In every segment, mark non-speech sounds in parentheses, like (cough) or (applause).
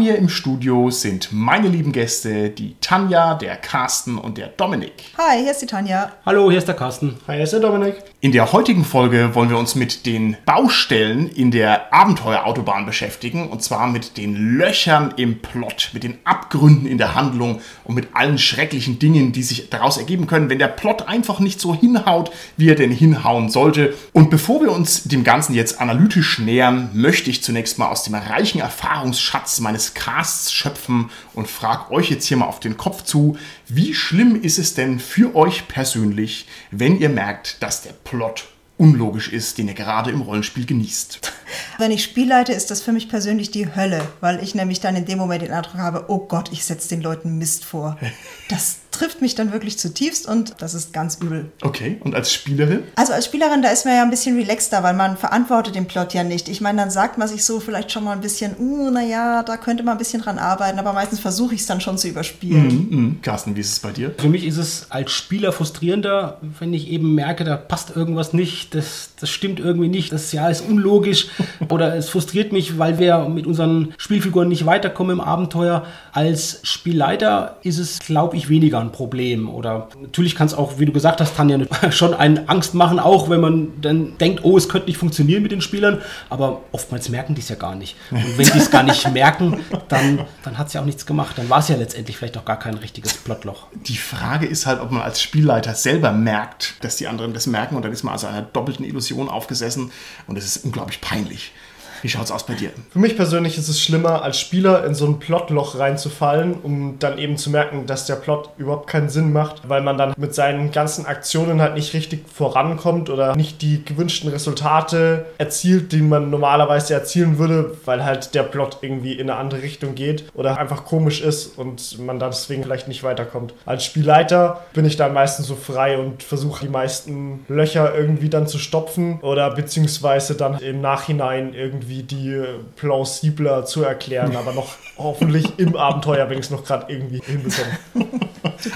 mir im Studio sind meine lieben Gäste, die Tanja, der Carsten und der Dominik. Hi, hier ist die Tanja. Hallo, hier ist der Carsten. Hi, hier ist der Dominik. In der heutigen Folge wollen wir uns mit den Baustellen in der Abenteuerautobahn beschäftigen und zwar mit den Löchern im Plot, mit den Abgründen in der Handlung und mit allen schrecklichen Dingen, die sich daraus ergeben können, wenn der Plot einfach nicht so hinhaut, wie er denn hinhauen sollte. Und bevor wir uns dem Ganzen jetzt analytisch nähern, möchte ich zunächst mal aus dem reichen Erfahrungsschatz meines Casts schöpfen und frage euch jetzt hier mal auf den Kopf zu, wie schlimm ist es denn für euch persönlich, wenn ihr merkt, dass der Plot unlogisch ist, den ihr gerade im Rollenspiel genießt. (laughs) Wenn ich spielleite, ist das für mich persönlich die Hölle, weil ich nämlich dann in dem Moment den Eindruck habe, oh Gott, ich setze den Leuten Mist vor. (laughs) Das trifft mich dann wirklich zutiefst und das ist ganz übel. Okay, und als Spielerin? Also als Spielerin, da ist man ja ein bisschen relaxter, weil man verantwortet den Plot ja nicht. Ich meine, dann sagt man sich so vielleicht schon mal ein bisschen, uh, naja, da könnte man ein bisschen dran arbeiten, aber meistens versuche ich es dann schon zu überspielen. Mhm, mh. Carsten, wie ist es bei dir? Für mich ist es als Spieler frustrierender, wenn ich eben merke, da passt irgendwas nicht, das, das stimmt irgendwie nicht, das ja ist unlogisch (laughs) oder es frustriert mich, weil wir mit unseren Spielfiguren nicht weiterkommen im Abenteuer. Als Spielleiter ist es, glaube ich, weniger ein Problem. Oder natürlich kann es auch, wie du gesagt hast, Tanja, (laughs) schon einen Angst machen, auch wenn man dann denkt, oh, es könnte nicht funktionieren mit den Spielern. Aber oftmals merken die es ja gar nicht. Und wenn die es gar nicht merken, dann, dann hat es ja auch nichts gemacht. Dann war es ja letztendlich vielleicht auch gar kein richtiges Plotloch. Die Frage ist halt, ob man als Spielleiter selber merkt, dass die anderen das merken. Und dann ist man also einer doppelten Illusion aufgesessen. Und es ist unglaublich peinlich. Wie schaut's aus bei dir? Für mich persönlich ist es schlimmer, als Spieler in so ein Plotloch reinzufallen, um dann eben zu merken, dass der Plot überhaupt keinen Sinn macht, weil man dann mit seinen ganzen Aktionen halt nicht richtig vorankommt oder nicht die gewünschten Resultate erzielt, die man normalerweise erzielen würde, weil halt der Plot irgendwie in eine andere Richtung geht oder einfach komisch ist und man dann deswegen vielleicht nicht weiterkommt. Als Spielleiter bin ich dann meistens so frei und versuche die meisten Löcher irgendwie dann zu stopfen oder beziehungsweise dann im Nachhinein irgendwie irgendwie die plausibler zu erklären, aber noch hoffentlich im Abenteuer, wenn ich es noch gerade irgendwie hinbekomme. (laughs)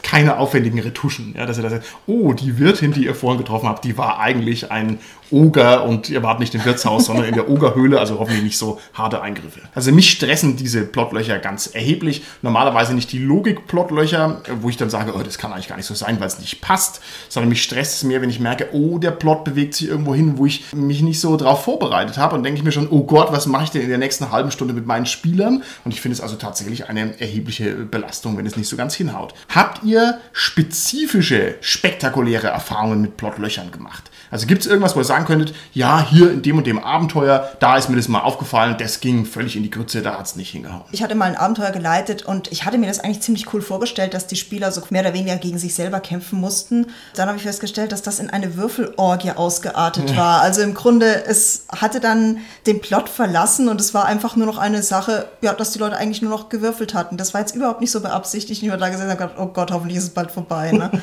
Keine aufwendigen Retuschen. Ja, dass ihr das oh, die Wirtin, die ihr vorhin getroffen habt, die war eigentlich ein Oger und ihr wart nicht im Wirtshaus, sondern in der Ogerhöhle, also hoffentlich nicht so harte Eingriffe. Also mich stressen diese Plotlöcher ganz erheblich. Normalerweise nicht die Logik-Plotlöcher, wo ich dann sage, oh, das kann eigentlich gar nicht so sein, weil es nicht passt, sondern mich stresst es mehr, wenn ich merke, oh, der Plot bewegt sich irgendwo hin, wo ich mich nicht so drauf vorbereitet habe und denke ich mir schon, oh Gott, was mache ich denn in der nächsten halben Stunde mit meinen Spielern? Und ich finde es also tatsächlich eine erhebliche Belastung, wenn es nicht so ganz hinhaut. Habt ihr spezifische, spektakuläre Erfahrungen mit Plotlöchern gemacht? Also gibt es irgendwas, wo ihr sagen könntet, ja, hier in dem und dem Abenteuer, da ist mir das mal aufgefallen, das ging völlig in die Grütze, da hat es nicht hingehauen. Ich hatte mal ein Abenteuer geleitet und ich hatte mir das eigentlich ziemlich cool vorgestellt, dass die Spieler so mehr oder weniger gegen sich selber kämpfen mussten. Dann habe ich festgestellt, dass das in eine Würfelorgie ausgeartet ja. war. Also im Grunde, es hatte dann den Plot verlassen und es war einfach nur noch eine Sache, ja, dass die Leute eigentlich nur noch gewürfelt hatten. Das war jetzt überhaupt nicht so beabsichtigt. Ich war da und gedacht, oh Gott, hoffentlich ist es bald vorbei. Ne? (laughs)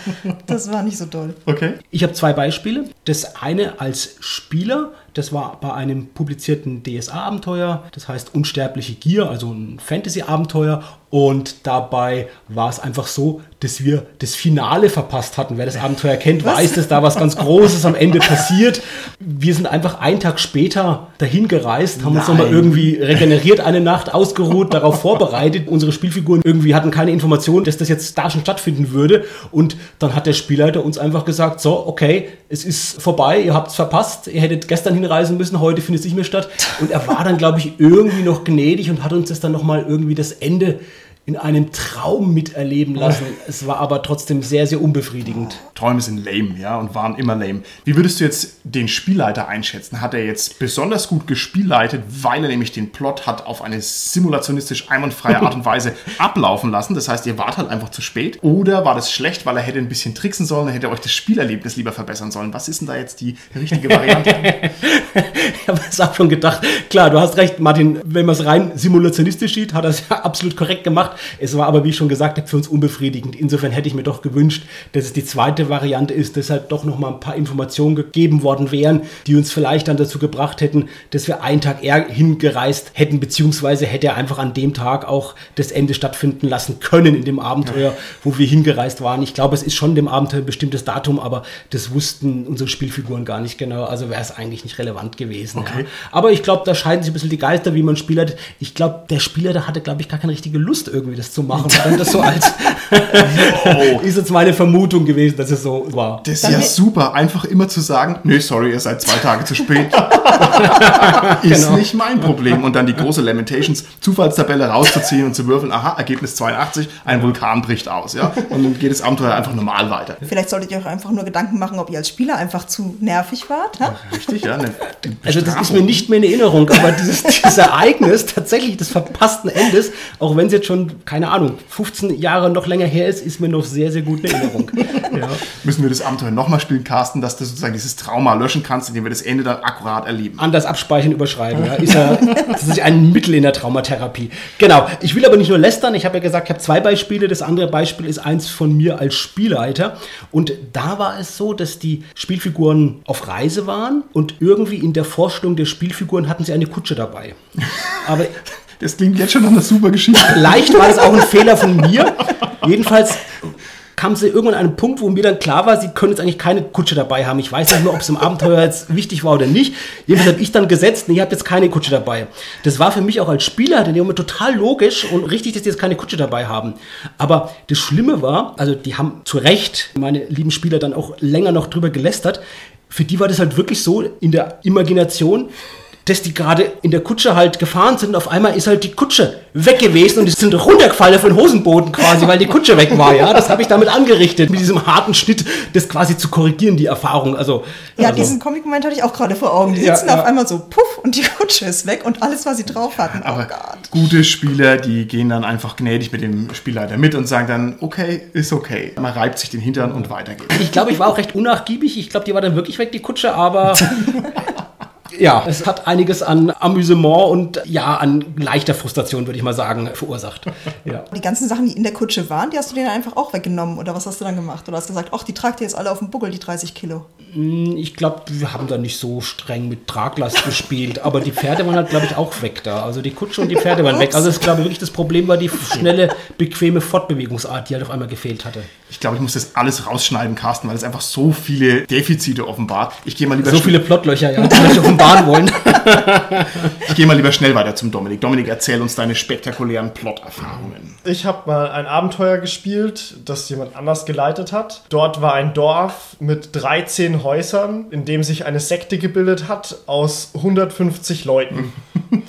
Das war nicht so toll. Okay. Ich habe zwei Beispiele. Das eine als Spieler, das war bei einem publizierten DSA-Abenteuer, das heißt Unsterbliche Gier, also ein Fantasy-Abenteuer. Und dabei war es einfach so, dass wir das Finale verpasst hatten. Wer das Abenteuer kennt, was? weiß, dass da was ganz Großes am Ende passiert. Wir sind einfach einen Tag später dahin gereist, haben Nein. uns nochmal irgendwie regeneriert, eine Nacht ausgeruht, darauf vorbereitet. Unsere Spielfiguren irgendwie hatten keine Information, dass das jetzt da schon stattfinden würde. Und dann hat der Spielleiter uns einfach gesagt, so, okay, es ist vorbei, ihr habt es verpasst, ihr hättet gestern hinreisen müssen, heute findet es nicht mehr statt. Und er war dann, glaube ich, irgendwie noch gnädig und hat uns das dann nochmal irgendwie das Ende in einem Traum miterleben lassen. Es war aber trotzdem sehr, sehr unbefriedigend. Träume sind lame, ja, und waren immer lame. Wie würdest du jetzt den Spielleiter einschätzen? Hat er jetzt besonders gut gespielleitet, weil er nämlich den Plot hat auf eine simulationistisch einwandfreie Art und Weise (laughs) ablaufen lassen? Das heißt, ihr wart halt einfach zu spät. Oder war das schlecht, weil er hätte ein bisschen tricksen sollen, er hätte euch das Spielerlebnis lieber verbessern sollen? Was ist denn da jetzt die richtige Variante? (laughs) das auch schon gedacht. Klar, du hast recht, Martin, wenn man es rein simulationistisch sieht, hat er es ja absolut korrekt gemacht. Es war aber, wie ich schon gesagt habe, für uns unbefriedigend. Insofern hätte ich mir doch gewünscht, dass es die zweite Variante ist, dass halt doch noch mal ein paar Informationen gegeben worden wären, die uns vielleicht dann dazu gebracht hätten, dass wir einen Tag eher hingereist hätten, beziehungsweise hätte er einfach an dem Tag auch das Ende stattfinden lassen können in dem Abenteuer, wo wir hingereist waren. Ich glaube, es ist schon dem Abenteuer ein bestimmtes Datum, aber das wussten unsere Spielfiguren gar nicht genau. Also wäre es eigentlich nicht relevant gewesen. Okay. Ja. Aber ich glaube, da scheiden sich ein bisschen die Geister, wie man Spieler. Ich glaube, der Spieler, der hatte, glaube ich, gar keine richtige Lust, irgendwie das zu machen. Weil das so als (laughs) ist jetzt meine Vermutung gewesen, dass es so war. Das ist ja super, einfach immer zu sagen, nee, sorry, ihr seid zwei Tage zu spät. (laughs) ist Genau. nicht mein Problem. Und dann die große Lamentations Zufallstabelle rauszuziehen und zu würfeln, aha, Ergebnis 82, ein Vulkan bricht aus, ja. Und dann geht das Abenteuer einfach normal weiter. Vielleicht solltet ihr euch einfach nur Gedanken machen, ob ihr als Spieler einfach zu nervig wart. Ha? Richtig, ja. Eine, die Also das ist mir nicht mehr in Erinnerung, aber dieses, (laughs) dieses Ereignis tatsächlich des verpassten Endes, auch wenn es jetzt schon, keine Ahnung, 15 Jahre noch länger her ist, ist mir noch sehr, sehr gut in Erinnerung. (laughs) Ja. Müssen wir das Abenteuer nochmal spielen, Carsten, dass du sozusagen dieses Trauma löschen kannst, indem wir das Ende dann akkurat erleben. Anders abspeichern, überschreiben. Ja. Ist ja (laughs) tatsächlich ein Mittel in der Traumatherapie. Genau. Ich will aber nicht nur lästern. Ich habe ja gesagt, ich habe zwei Beispiele. Das andere Beispiel ist eins von mir als Spielleiter. Und da war es so, dass die Spielfiguren auf Reise waren und irgendwie in der Vorstellung der Spielfiguren hatten sie eine Kutsche dabei. (laughs) Aber Das klingt jetzt schon nach einer super Geschichte. Vielleicht war das auch ein Fehler von mir. Jedenfalls kam sie irgendwann an einen Punkt, wo mir dann klar war, sie können jetzt eigentlich keine Kutsche dabei haben. Ich weiß nicht mehr, ob es im Abenteuer jetzt wichtig war oder nicht. Jedenfalls habe ich dann gesetzt, nee, ihr habt jetzt keine Kutsche dabei. Das war für mich auch als Spieler in dem Moment total logisch und richtig, dass die jetzt keine Kutsche dabei haben. Aber das Schlimme war, also die haben zu Recht, meine lieben Spieler, dann auch länger noch drüber gelästert. Für die war das halt wirklich so in der Imagination, dass die gerade in der Kutsche halt gefahren sind auf einmal ist halt die Kutsche weg gewesen und die sind runtergefallen auf den Hosenboden quasi, weil die Kutsche weg war, ja. Das habe ich damit angerichtet, mit diesem harten Schnitt, das quasi zu korrigieren, die Erfahrung. Also, Ja, also, diesen Comic-Moment hatte ich auch gerade vor Augen. Die Ja, sitzen ja. auf einmal so, puff, und die (laughs) Kutsche ist weg und alles, was sie drauf hatten. Aber oh Gott. gute Spieler, die gehen dann einfach gnädig mit dem Spielleiter mit und sagen dann, okay, ist okay. Man reibt sich den Hintern und weiter geht's. ich glaube, ich war auch recht unnachgiebig. Ich glaube, die war dann wirklich weg, die Kutsche, aber. (laughs) Ja, es hat einiges an Amüsement und ja, an leichter Frustration, würde ich mal sagen, verursacht. (laughs) Ja. Die ganzen Sachen, die in der Kutsche waren, die hast du denen einfach auch weggenommen. Oder was hast du dann gemacht? Oder hast gesagt, ach, die tragt ihr jetzt alle auf dem Buckel, die 30 Kilo. Ich glaube, wir haben da nicht so streng mit Traglast (laughs) gespielt, aber die Pferde waren halt, glaube ich, auch weg da. Also die Kutsche und die Pferde waren weg. Also ich glaube wirklich, das Problem war die schnelle, bequeme Fortbewegungsart, die halt auf einmal gefehlt hatte. Ich glaube, ich muss das alles rausschneiden, Carsten, weil es einfach so viele Defizite offenbart. Ich gehe mal lieber So viele Plotlöcher, ja, (laughs) offenbaren wollen. (laughs) Ich gehe mal lieber schnell weiter zum Dominik. Dominik, erzähl uns deine spektakulären Plot-Erfahrungen. Ich habe mal ein Abenteuer gespielt, das jemand anders geleitet hat. Dort war ein Dorf mit 13 Häusern, in dem sich eine Sekte gebildet hat aus 150 Leuten, (laughs)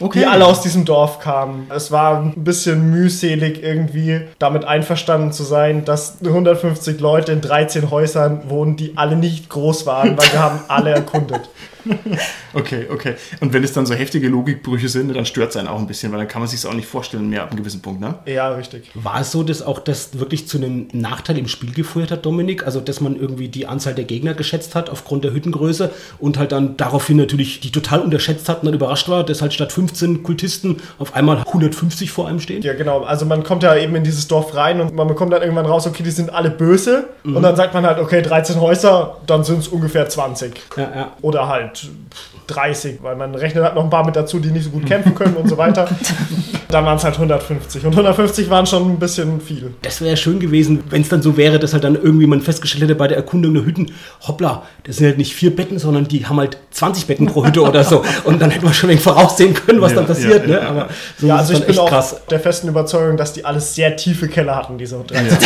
Okay. die alle aus diesem Dorf kamen. Es war ein bisschen mühselig irgendwie damit einverstanden zu sein, dass 150 Leute in 13 Häusern wohnen, die alle nicht groß waren, weil wir haben alle erkundet. (laughs) (laughs) Okay, okay. Und wenn es dann so heftige Logikbrüche sind, dann stört es einen auch ein bisschen, weil dann kann man sich auch nicht vorstellen mehr ab einem gewissen Punkt, ne? Ja, richtig. War es so, dass auch das wirklich zu einem Nachteil im Spiel geführt hat, Dominik? Also, dass man irgendwie die Anzahl der Gegner geschätzt hat aufgrund der Hüttengröße und halt dann daraufhin natürlich die total unterschätzt hat und dann überrascht war, dass halt statt 15 Kultisten auf einmal 150 vor einem stehen? Ja, genau. Also man kommt ja eben in dieses Dorf rein und man bekommt dann irgendwann raus, okay, die sind alle böse. Und dann sagt man halt, okay, 13 Häuser, dann sind es ungefähr 20. Ja, ja. Oder halt 30, weil man rechnet halt noch ein paar mit dazu, die nicht so gut kämpfen können und so weiter. (laughs) Dann waren es halt 150. Und 150 waren schon ein bisschen viel. Das wäre ja schön gewesen, wenn es dann so wäre, dass halt dann irgendwie man festgestellt hätte bei der Erkundung der Hütten, hoppla, das sind halt nicht vier Betten, sondern die haben halt 20 Betten pro Hütte oder so. (laughs) Und dann hätte man schon voraussehen können, was Ja, dann passiert. ja, ne? ja. Aber so Ja, also ich bin auch krass. der festen Überzeugung, dass die alles sehr tiefe Keller hatten, diese 13.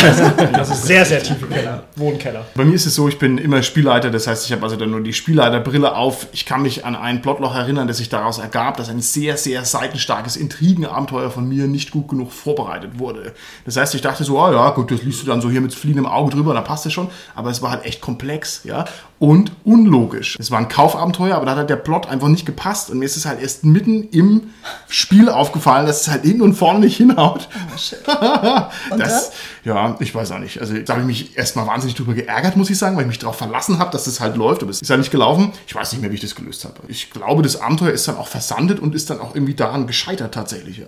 (laughs) Also sehr, sehr tiefe Keller. Wohnkeller. Bei mir ist es so, ich bin immer Spielleiter, das heißt, ich habe also dann nur die Spielleiterbrille auf. Ich kann mich an ein Plotloch erinnern, das sich daraus ergab, dass ein sehr, sehr seitenstarkes Intrigenabenteuer von mir nicht gut genug vorbereitet wurde. Das heißt, ich dachte so, ah ja, gut, das liest du dann so hier mit fliehendem Auge drüber, dann passt es schon. Aber es war halt echt komplex, ja. Und unlogisch. Es war ein Kaufabenteuer, aber da hat der Plot einfach nicht gepasst. Und mir ist es halt erst mitten im Spiel aufgefallen, dass es halt hinten und vorne nicht hinhaut. Oh, (laughs) das, ja, ich weiß auch nicht. Also da habe ich mich erstmal wahnsinnig drüber geärgert, muss ich sagen, weil ich mich darauf verlassen habe, dass das halt läuft. Aber es ist halt nicht gelaufen. Ich weiß nicht mehr, wie ich das gelöst habe. Ich glaube, das Abenteuer ist dann auch versandet und ist dann auch irgendwie daran gescheitert tatsächlich. Ja.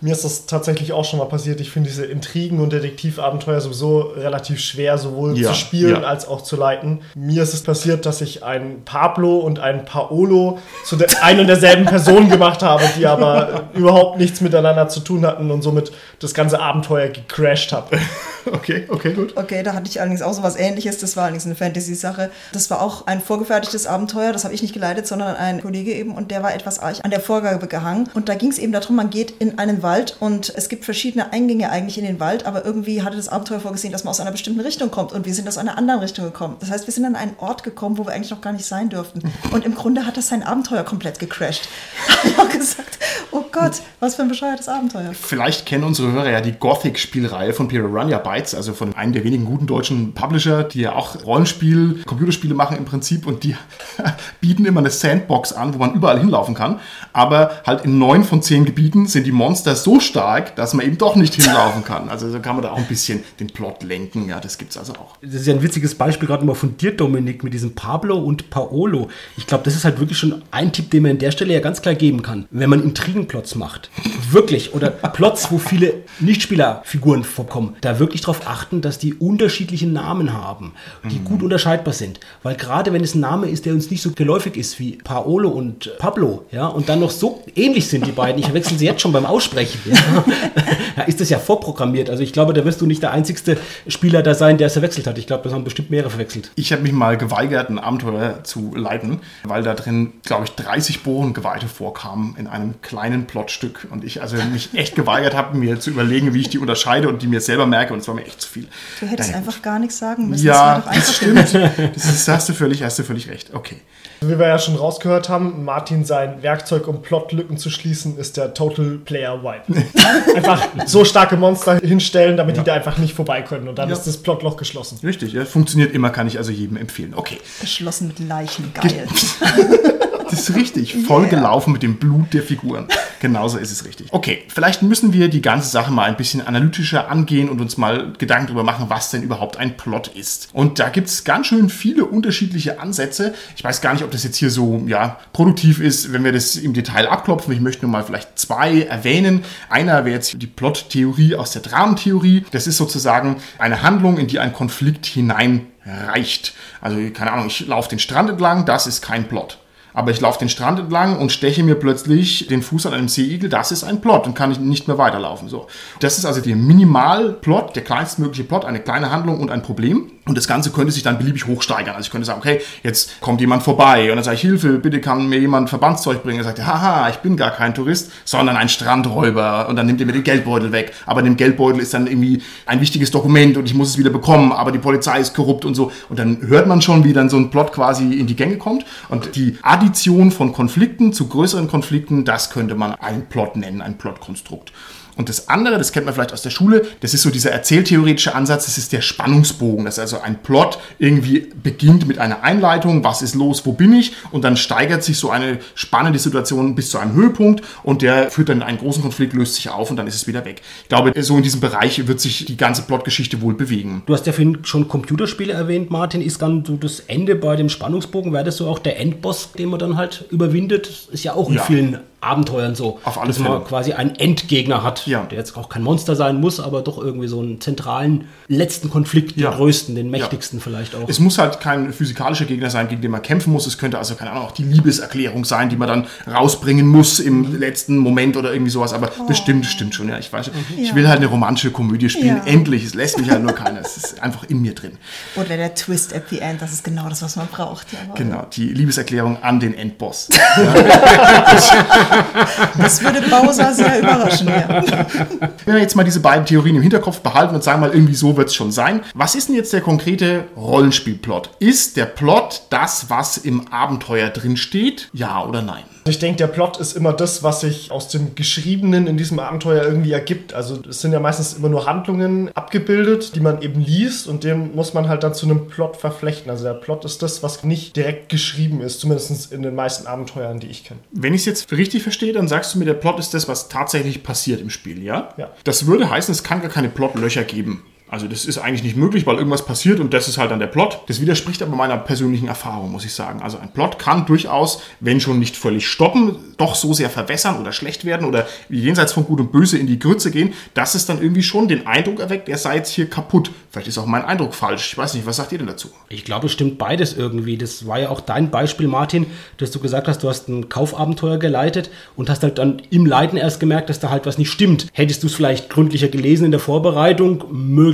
Mir ist das tatsächlich auch schon mal passiert. Ich finde diese Intrigen- und Detektivabenteuer sowieso relativ schwer, sowohl Ja, zu spielen ja. als auch zu leiten. Mir ist es passiert, dass ich einen Pablo und einen Paolo zu der ein und derselben Person gemacht habe, die aber überhaupt nichts miteinander zu tun hatten und somit das ganze Abenteuer gecrashed habe. (laughs) Okay, okay, gut. Okay, da hatte ich allerdings auch so was ähnliches. Das war allerdings eine Fantasy-Sache. Das war auch ein vorgefertigtes Abenteuer. Das habe ich nicht geleitet, sondern ein Kollege eben. Und der war etwas arg an der Vorgabe gehangen. Und da ging es eben darum, man geht in einen Wald und es gibt verschiedene Eingänge eigentlich in den Wald. Aber irgendwie hatte das Abenteuer vorgesehen, dass man aus einer bestimmten Richtung kommt. Und wir sind aus einer anderen Richtung gekommen. Das heißt, wir sind an einen Ort gekommen, wo wir eigentlich noch gar nicht sein dürften. Und im Grunde hat das sein Abenteuer komplett gecrashed. (laughs) habe ich auch gesagt, oh Gott, was für ein bescheuertes Abenteuer. Vielleicht kennen unsere Hörer ja die Gothic-Spielreihe von Piranha Bytes, also von einem der wenigen guten deutschen Publisher, die ja auch Rollenspiel, Computerspiele machen im Prinzip und die (laughs) bieten immer eine Sandbox an, wo man überall hinlaufen kann. Aber halt in neun von zehn Gebieten sind die Monster so stark, dass man eben doch nicht hinlaufen kann. Also so kann man da auch ein bisschen den Plot lenken. Ja, das gibt's also auch. Das ist ja ein witziges Beispiel gerade mal von dir, Dominik, mit diesem Pablo und Paolo. Ich glaube, das ist halt wirklich schon ein Tipp, den man an der Stelle ja ganz klar geben kann. Wenn man Intrigenplots macht, wirklich, oder (laughs) Plots, wo viele Nichtspielerfiguren vorkommen, da wirklich darauf achten, dass die unterschiedliche Namen haben, die gut unterscheidbar sind. Weil gerade wenn es ein Name ist, der uns nicht so geläufig ist wie Paolo und Pablo, ja, und dann noch so ähnlich sind die beiden, ich verwechsel sie jetzt schon beim Aussprechen, ja, (laughs) da ist das ja vorprogrammiert. Also ich glaube, da wirst du nicht der einzigste Spieler da sein, der es verwechselt hat. Ich glaube, das haben bestimmt mehrere verwechselt. Ich habe mich mal geweigert, ein Abenteuer zu leiten, weil da drin, glaube ich, 30 Bohrengeweihte vorkamen in einem kleinen Plotstück. Und ich also mich echt geweigert habe, mir zu überlegen, wie ich die unterscheide und die mir selber merke. Und es war mir echt zu viel. Du hättest Naja, einfach gar nichts sagen müssen. Ja, das das stimmt. Das ist, hast, du völlig, hast du völlig recht. Okay. Wie wir ja schon rausgehört haben, Martin sein Werkzeug, um Plotlücken zu schließen, ist der Total Player Wipe. (laughs) einfach so starke Monster hinstellen, damit die da einfach nicht vorbei können. Und dann Ja. ist das Plotloch geschlossen. Richtig, ja, funktioniert immer, kann ich also jedem empfehlen. Okay. Geschlossen mit Leichen, geil. (laughs) Das ist richtig. Voll gelaufen mit dem Blut der Figuren. Genauso ist es richtig. Okay, vielleicht müssen wir die ganze Sache mal ein bisschen analytischer angehen und uns mal Gedanken darüber machen, was denn überhaupt ein Plot ist. Und da gibt es ganz schön viele unterschiedliche Ansätze. Ich weiß gar nicht, ob das jetzt hier so ja, produktiv ist, wenn wir das im Detail abklopfen. Ich möchte nur mal vielleicht zwei erwähnen. Einer wäre jetzt die Plot-Theorie aus der Dramentheorie. Das ist sozusagen eine Handlung, in die ein Konflikt hineinreicht. Also, keine Ahnung, ich laufe den Strand entlang, das ist kein Plot. Aber ich laufe den Strand entlang und steche mir plötzlich den Fuß an einem Seeigel, das ist ein Plot und kann ich nicht mehr weiterlaufen. So. Das ist also der Minimalplot, der kleinstmögliche Plot, eine kleine Handlung und ein Problem. Und das Ganze könnte sich dann beliebig hochsteigern. Also ich könnte sagen, okay, jetzt kommt jemand vorbei und dann sage ich, Hilfe, bitte kann mir jemand Verbandszeug bringen. Er sagt, haha, ich bin gar kein Tourist, sondern ein Strandräuber. Und dann nimmt er mir den Geldbeutel weg. Aber in dem Geldbeutel ist dann irgendwie ein wichtiges Dokument und ich muss es wieder bekommen, aber die Polizei ist korrupt und so. Und dann hört man schon, wie dann so ein Plot quasi in die Gänge kommt. Und die Addition von Konflikten zu größeren Konflikten, das könnte man einen Plot nennen, ein Plotkonstrukt. Und das andere, das kennt man vielleicht aus der Schule, das ist so dieser erzähltheoretische Ansatz, das ist der Spannungsbogen. Das ist also ein Plot irgendwie beginnt mit einer Einleitung, was ist los, wo bin ich? Und dann steigert sich so eine spannende Situation bis zu einem Höhepunkt und der führt dann in einen großen Konflikt, löst sich auf und dann ist es wieder weg. Ich glaube, so in diesem Bereich wird sich die ganze Plotgeschichte wohl bewegen. Du hast ja vorhin schon Computerspiele erwähnt, Martin. Ist dann so das Ende bei dem Spannungsbogen? Wäre das so auch der Endboss, den man dann halt überwindet? Ist ja auch in Ja. vielen Abenteuern so. Auf alle dass man Fälle. quasi einen Endgegner hat, Ja. der jetzt auch kein Monster sein muss, aber doch irgendwie so einen zentralen letzten Konflikt, den Ja. größten, den mächtigsten vielleicht auch. Es muss halt kein physikalischer Gegner sein, gegen den man kämpfen muss. Es könnte also, keine Ahnung, auch die Liebeserklärung sein, die man dann rausbringen muss im letzten Moment oder irgendwie sowas. Aber das stimmt, das stimmt schon. Ja, ich weiß, ich Ja. will halt eine romantische Komödie spielen. Ja. Endlich. Es lässt mich halt nur keiner. Es ist einfach in mir drin. Oder der Twist at the end, das ist genau das, was man braucht. Genau, die Liebeserklärung an den Endboss. (laughs) Das würde Bowser sehr überraschen. Ja. (laughs) Wenn wir jetzt mal diese beiden Theorien im Hinterkopf behalten und sagen mal, irgendwie so wird es schon sein. Was ist denn jetzt der konkrete Rollenspielplot? Ist der Plot das, was im Abenteuer drin steht? Ja oder nein? Ich denke, der Plot ist immer das, was sich aus dem Geschriebenen in diesem Abenteuer irgendwie ergibt. Also es sind ja meistens immer nur Handlungen abgebildet, die man eben liest und den muss man halt dann zu einem Plot verflechten. Also der Plot ist das, was nicht direkt geschrieben ist, zumindest in den meisten Abenteuern, die ich kenne. Wenn ich es jetzt richtig verstehe, dann sagst du mir, der Plot ist das, was tatsächlich passiert im Spiel, ja? Ja. Das würde heißen, es kann gar keine Plotlöcher geben. Also das ist eigentlich nicht möglich, weil irgendwas passiert und das ist halt dann der Plot. Das widerspricht aber meiner persönlichen Erfahrung, muss ich sagen. Also ein Plot kann durchaus, wenn schon nicht völlig stoppen, doch so sehr verwässern oder schlecht werden oder jenseits von Gut und Böse in die Grütze gehen, dass es dann irgendwie schon den Eindruck erweckt, er sei jetzt hier kaputt. Vielleicht ist auch mein Eindruck falsch. Ich weiß nicht, was sagt ihr denn dazu? Ich glaube, es stimmt beides irgendwie. Das war ja auch dein Beispiel, Martin, dass du gesagt hast, du hast ein Kaufabenteuer geleitet und hast halt dann im Leiten erst gemerkt, dass da halt was nicht stimmt. Hättest du es vielleicht gründlicher gelesen in der Vorbereitung,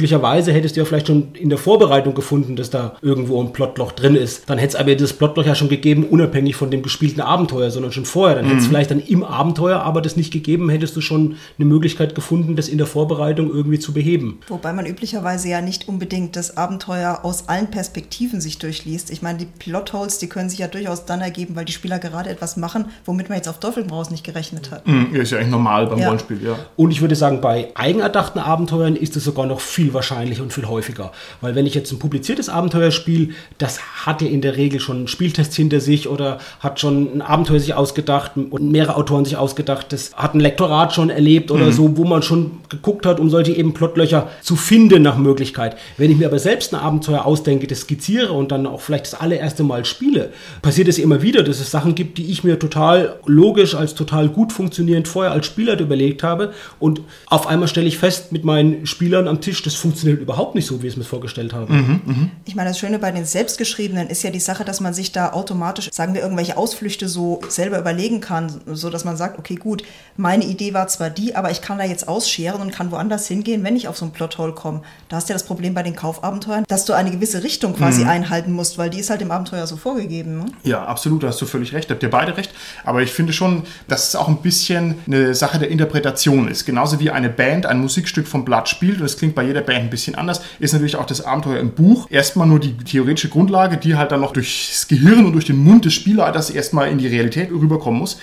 möglicherweise hättest du ja vielleicht schon in der Vorbereitung gefunden, dass da irgendwo ein Plotloch drin ist. Dann hätte es aber das Plotloch ja schon gegeben, unabhängig von dem gespielten Abenteuer, sondern schon vorher. Dann hätte es vielleicht dann im Abenteuer aber das nicht gegeben, hättest du schon eine Möglichkeit gefunden, das in der Vorbereitung irgendwie zu beheben. Wobei man üblicherweise ja nicht unbedingt das Abenteuer aus allen Perspektiven sich durchliest. Ich meine, die Plotholes, die können sich ja durchaus dann ergeben, weil die Spieler gerade etwas machen, womit man jetzt auf Teufel raus nicht gerechnet hat. Hm, ist ja eigentlich normal beim Ja. Rollenspiel, ja. Und ich würde sagen, bei eigenerdachten Abenteuern ist es sogar noch viel wahrscheinlicher und viel häufiger. Weil wenn ich jetzt ein publiziertes Abenteuer spiele, das hat ja in der Regel schon einen Spieltest hinter sich oder hat schon ein Abenteuer sich ausgedacht und mehrere Autoren sich ausgedacht. Das hat ein Lektorat schon erlebt oder so, wo man schon geguckt hat, um solche eben Plotlöcher zu finden nach Möglichkeit. Wenn ich mir aber selbst ein Abenteuer ausdenke, das skizziere und dann auch vielleicht das allererste Mal spiele, passiert es immer wieder, dass es Sachen gibt, die ich mir total logisch als total gut funktionierend vorher als Spieler überlegt habe und auf einmal stelle ich fest mit meinen Spielern am Tisch, das funktioniert überhaupt nicht so, wie ich es mir vorgestellt habe. Ich meine, das Schöne bei den Selbstgeschriebenen ist ja die Sache, dass man sich da automatisch, sagen wir, irgendwelche Ausflüchte so selber überlegen kann, so dass man sagt, okay, gut, meine Idee war zwar die, aber ich kann da jetzt ausscheren und kann woanders hingehen, wenn ich auf so ein Plothole komme. Da hast du ja das Problem bei den Kaufabenteuern, dass du eine gewisse Richtung quasi einhalten musst, weil die ist halt im Abenteuer so vorgegeben. Ne? Ja, absolut, da hast du völlig recht, habt ihr beide recht. Aber ich finde schon, dass es auch ein bisschen eine Sache der Interpretation ist. Genauso wie eine Band ein Musikstück vom Blatt spielt, und es klingt bei jeder Band ein bisschen anders, ist natürlich auch das Abenteuer im Buch erstmal nur die theoretische Grundlage, die halt dann noch durchs Gehirn und durch den Mund des Spielleiters erstmal in die Realität rüberkommen muss.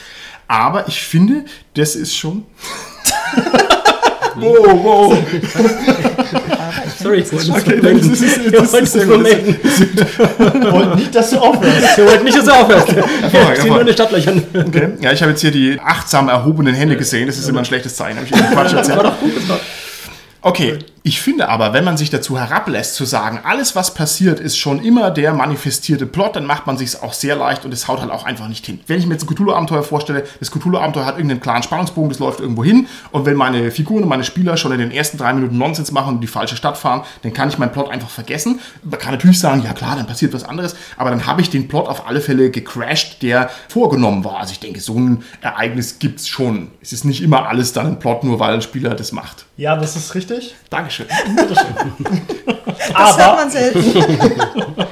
Aber ich finde, das ist schon. (laughs) wow, wow. Sorry, ich wollte Okay, okay, das ist- das das ist sehr gut. Und nicht, dass du aufhörst. Ich wollte nicht, dass du aufhörst. Ich sehe nur eine Stadtlöchern. Okay. Ja, ich habe jetzt hier die achtsam erhobenen Hände gesehen. Das ist immer ein schlechtes Zeichen. Hab ich Quatsch (laughs) erzählt? Okay, ich finde aber, wenn man sich dazu herablässt zu sagen, alles was passiert ist schon immer der manifestierte Plot, dann macht man sich auch sehr leicht und es haut halt auch einfach nicht hin. Wenn ich mir jetzt ein Cthulhu-Abenteuer vorstelle, das Cthulhu-Abenteuer hat irgendeinen klaren Spannungsbogen, das läuft irgendwo hin und wenn meine Figuren und meine Spieler schon in den ersten drei Minuten Nonsens machen und in die falsche Stadt fahren, dann kann ich meinen Plot einfach vergessen. Man kann natürlich sagen, ja klar, dann passiert was anderes, aber dann habe ich den Plot auf alle Fälle gecrashed, der vorgenommen war. Also ich denke, so ein Ereignis gibt's schon. Es ist nicht immer alles dann ein Plot, nur weil ein Spieler das macht. Ja, das ist richtig. Dankeschön. Das hört Aber, man selten. (laughs)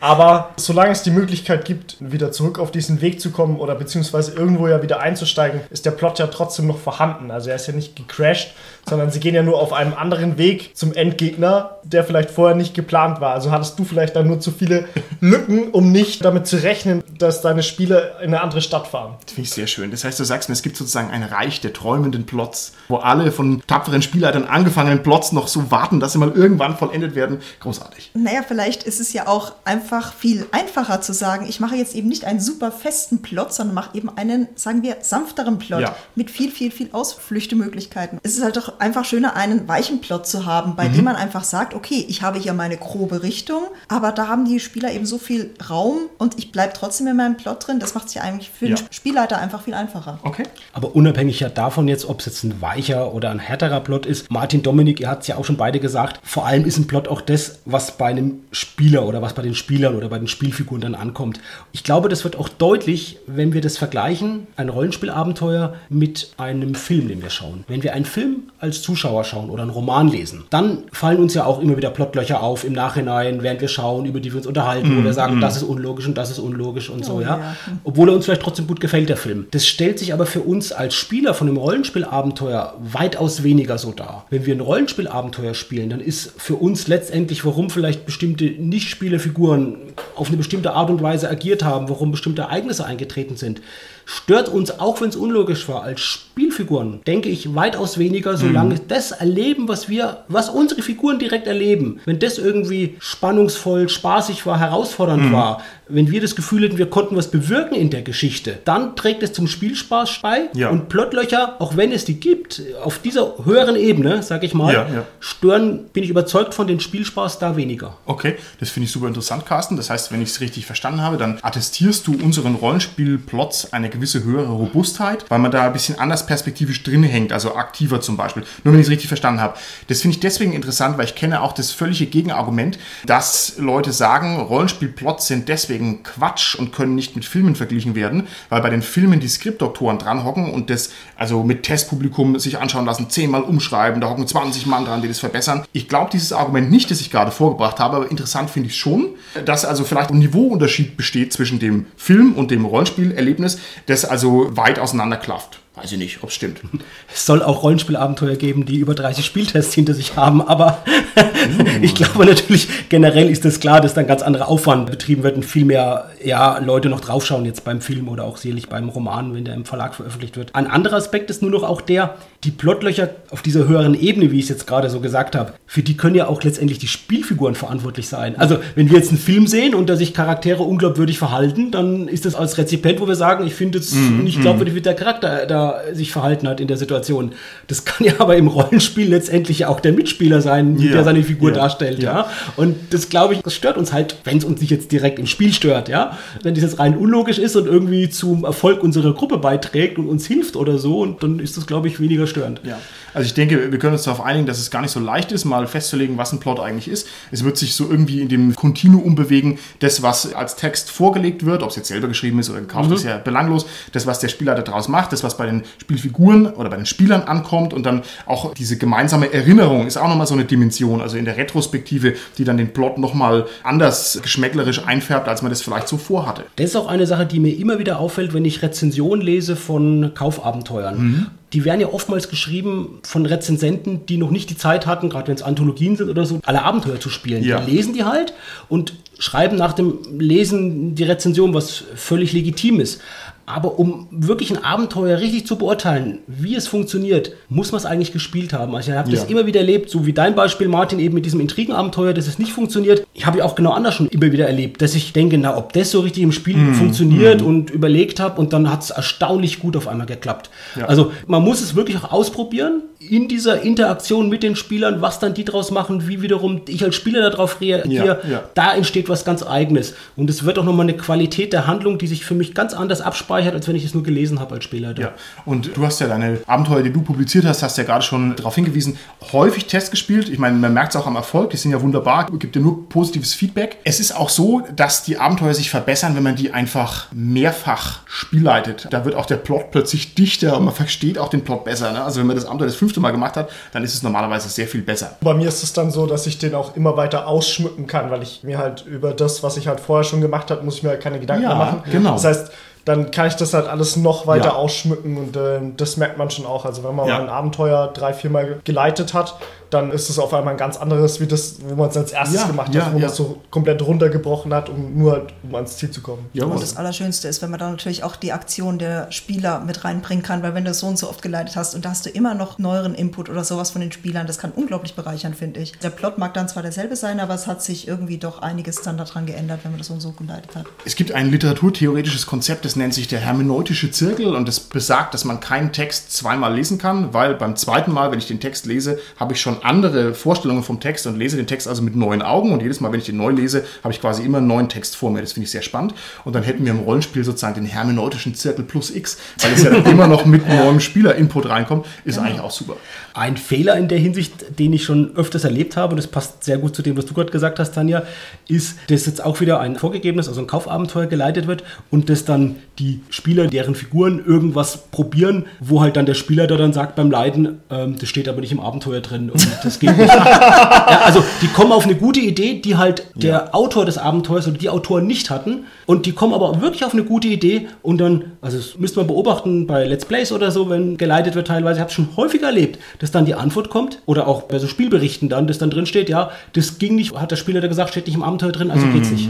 aber solange es die Möglichkeit gibt, wieder zurück auf diesen Weg zu kommen oder beziehungsweise irgendwo ja wieder einzusteigen, ist der Plot ja trotzdem noch vorhanden. Also er ist ja nicht gecrashed, sondern sie gehen ja nur auf einem anderen Weg zum Endgegner, der vielleicht vorher nicht geplant war. Also hattest du vielleicht dann nur zu viele Lücken, um nicht damit zu rechnen, dass deine Spieler in eine andere Stadt fahren. Das finde ich sehr schön. Das heißt, du sagst mir, es gibt sozusagen ein Reich der träumenden Plots, wo alle von tapferen Spielleitern angefangenen Plots noch so warten, dass sie mal irgendwann vollendet werden. Großartig. Naja, vielleicht ist es ja auch einfach viel einfacher zu sagen, ich mache jetzt eben nicht einen super festen Plot, sondern mache eben einen, sagen wir, sanfteren Plot Ja. mit viel, viel, viel Ausflüchtemöglichkeiten. Es ist halt doch einfach schöner, einen weichen Plot zu haben, bei dem man einfach sagt, okay, ich habe hier meine grobe Richtung, aber da haben die Spieler eben so viel Raum und ich bleibe trotzdem in meinem Plot drin. Das macht es ja eigentlich für Ja. den Spielleiter einfach viel einfacher. Okay. Aber unabhängig ja davon jetzt, ob es jetzt ein weicher oder ein härterer Plot ist, Martin, Dominik, ihr habt es ja auch schon beide gesagt, vor allem ist ein Plot auch das, was bei einem Spieler oder was bei den Spielern oder bei den Spielfiguren dann ankommt. Ich glaube, das wird auch deutlich, wenn wir das vergleichen, ein Rollenspielabenteuer mit einem Film, den wir schauen. Wenn wir einen Film als Zuschauer schauen oder einen Roman lesen, dann fallen uns ja auch immer wieder Plotlöcher auf im Nachhinein, während wir schauen, über die wir uns unterhalten, wo wir sagen, das ist unlogisch und das ist unlogisch und so, Oh, ja. ja. Obwohl er uns vielleicht trotzdem gut gefällt, der Film. Das stellt sich aber für uns als Spieler von einem Rollenspielabenteuer weitaus weniger so dar. Wenn wir ein Rollenspielabenteuer spielen, dann ist für uns letztendlich, warum vielleicht bestimmte Nicht-Spielerfiguren auf eine bestimmte Art und Weise agiert haben, warum bestimmte Ereignisse eingetreten sind, stört uns, auch wenn es unlogisch war, als Spielfiguren, denke ich, weitaus weniger, solange das erleben, was wir, was unsere Figuren direkt erleben. Wenn das irgendwie spannungsvoll, spaßig war, herausfordernd war, wenn wir das Gefühl hätten, wir konnten was bewirken in der Geschichte, dann trägt es zum Spielspaß bei. Ja. Und Plotlöcher, auch wenn es die gibt, auf dieser höheren Ebene, sag ich mal, Ja, ja. stören, bin ich überzeugt von den Spielspaß da weniger. Okay, das finde ich super interessant, Carsten. Das heißt, wenn ich es richtig verstanden habe, dann attestierst du unseren Rollenspielplots eine gewisse höhere Robustheit, weil man da ein bisschen anders perspektivisch drin hängt, also aktiver zum Beispiel. Nur wenn ich es richtig verstanden habe. Das finde ich deswegen interessant, weil ich kenne auch das völlige Gegenargument, dass Leute sagen, Rollenspielplots sind deswegen Quatsch und können nicht mit Filmen verglichen werden, weil bei den Filmen die Skriptdoktoren dranhocken und das also mit Testpublikum sich anschauen lassen, zehnmal umschreiben, da hocken 20 Mann dran, die das verbessern. Ich glaube dieses Argument nicht, das ich gerade vorgebracht habe, aber interessant finde ich schon, dass also vielleicht ein Niveauunterschied besteht zwischen dem Film und dem Rollenspielerlebnis, das also weit auseinander klafft. Weiß ich nicht, ob es stimmt. (laughs) Es soll auch Rollenspielabenteuer geben, die über 30 Spieltests hinter sich haben, aber (laughs) ich glaube natürlich, generell ist es klar, dass dann ganz anderer Aufwand betrieben wird und viel mehr ja, Leute noch draufschauen jetzt beim Film oder auch sicherlich beim Roman, wenn der im Verlag veröffentlicht wird. Ein anderer Aspekt ist nur noch auch der, die Plotlöcher auf dieser höheren Ebene, wie ich es jetzt gerade so gesagt habe, für die können ja auch letztendlich die Spielfiguren verantwortlich sein. Also wenn wir jetzt einen Film sehen und da sich Charaktere unglaubwürdig verhalten, dann ist das als Rezipient, wo wir sagen, ich finde es nicht glaubwürdig, wie der Charakter da sich verhalten hat in der Situation. Das kann ja aber im Rollenspiel letztendlich ja auch der Mitspieler sein, Ja. der seine Figur Ja. darstellt, ja. Und das glaube ich, das stört uns halt, wenn es uns nicht jetzt direkt im Spiel stört, ja. Wenn das jetzt rein unlogisch ist und irgendwie zum Erfolg unserer Gruppe beiträgt und uns hilft oder so, und dann ist das, glaube ich, weniger störend. Ja. Also ich denke, wir können uns darauf einigen, dass es gar nicht so leicht ist, mal festzulegen, was ein Plot eigentlich ist. Es wird sich so irgendwie in dem Kontinuum bewegen, das, was als Text vorgelegt wird, ob es jetzt selber geschrieben ist oder gekauft, ist ja belanglos. Das, was der Spieler daraus macht, das, was bei den Spielfiguren oder bei den Spielern ankommt und dann auch diese gemeinsame Erinnerung ist auch nochmal so eine Dimension, also in der Retrospektive, die dann den Plot nochmal anders geschmäcklerisch einfärbt, als man das vielleicht so vorhatte. Das ist auch eine Sache, die mir immer wieder auffällt, wenn ich Rezensionen lese von Kaufabenteuern. Die werden ja oftmals geschrieben von Rezensenten, die noch nicht die Zeit hatten, gerade wenn es Anthologien sind oder so, alle Abenteuer zu spielen. Ja. Die lesen die halt und schreiben nach dem Lesen die Rezension, was völlig legitim ist. Aber um wirklich ein Abenteuer richtig zu beurteilen, wie es funktioniert, muss man es eigentlich gespielt haben. Also ich habe Ja. das immer wieder erlebt, so wie dein Beispiel, Martin, eben mit diesem Intrigenabenteuer, dass es nicht funktioniert. Ich habe ja auch genau anders schon immer wieder erlebt, dass ich denke, na, ob das so richtig im Spiel Mhm. funktioniert und überlegt habe und dann hat es erstaunlich gut auf einmal geklappt. Ja. Also man muss es wirklich auch ausprobieren in dieser Interaktion mit den Spielern, was dann die draus machen, wie wiederum ich als Spieler darauf reagiere. Ja, ja. Da entsteht was ganz Eigenes. Und es wird auch nochmal eine Qualität der Handlung, die sich für mich ganz anders abspeichert, als wenn ich es nur gelesen habe als Spieler. Ja, und du hast ja deine Abenteuer, die du publiziert hast, hast ja gerade schon darauf hingewiesen, häufig Tests gespielt. Ich meine, man merkt es auch am Erfolg, die sind ja wunderbar, gibt dir nur positives Feedback. Es ist auch so, dass die Abenteuer sich verbessern, wenn man die einfach mehrfach spielleitet. Da wird auch der Plot plötzlich dichter und man versteht auch den Plot besser. Ne? Also wenn man das Abenteuer das fünfte Mal gemacht hat, dann ist es normalerweise sehr viel besser. Bei mir ist es dann so, dass ich den auch immer weiter ausschmücken kann, weil ich mir halt über das, was ich halt vorher schon gemacht habe, muss ich mir halt keine Gedanken Ja, machen. genau. Das heißt, dann kann ich das halt alles noch weiter Ja. ausschmücken und äh, das merkt man schon auch. Also wenn man Ja. mal ein Abenteuer drei, viermal geleitet hat, dann ist es auf einmal ein ganz anderes, wie das, wo man es als erstes Ja, gemacht ja, hat, wo ja. man es so komplett runtergebrochen hat, um nur halt, um ans Ziel zu kommen. Ja, Und das Allerschönste ist, wenn man da natürlich auch die Aktion der Spieler mit reinbringen kann, weil wenn du es so und so oft geleitet hast und da hast du immer noch neueren Input oder sowas von den Spielern, das kann unglaublich bereichern, finde ich. Der Plot mag dann zwar derselbe sein, aber es hat sich irgendwie doch einiges dann daran geändert, wenn man das so und so geleitet hat. Es gibt ein literaturtheoretisches Konzept, das nennt sich der hermeneutische Zirkel und das besagt, dass man keinen Text zweimal lesen kann, weil beim zweiten Mal, wenn ich den Text lese, habe ich schon andere Vorstellungen vom Text und lese den Text also mit neuen Augen und jedes Mal, wenn ich den neu lese, habe ich quasi immer einen neuen Text vor mir. Das finde ich sehr spannend und dann hätten wir im Rollenspiel sozusagen den hermeneutischen Zirkel plus X, weil es ja dann (laughs) immer noch mit neuem Spieler-Input reinkommt, ist eigentlich auch super. Ein Fehler in der Hinsicht, den ich schon öfters erlebt habe, und das passt sehr gut zu dem, was du gerade gesagt hast, Tanja, ist, dass jetzt auch wieder ein vorgegebenes, also ein Kaufabenteuer geleitet wird und dass dann die Spieler, deren Figuren irgendwas probieren, wo halt dann der Spieler da dann sagt beim Leiden, ähm, das steht aber nicht im Abenteuer drin. Und das geht nicht. ja, also die kommen auf eine gute Idee, die halt der Ja. Autor des Abenteuers oder die Autoren nicht hatten. Und die kommen aber wirklich auf eine gute Idee und dann, also das müsste man beobachten bei Let's Plays oder so, wenn geleitet wird teilweise. Ich habe es schon häufiger erlebt, dass dann die Antwort kommt oder auch bei so Spielberichten dann, dass dann drin steht, ja, das ging nicht, hat der Spieler da gesagt, steht nicht im Abenteuer drin, also geht's nicht.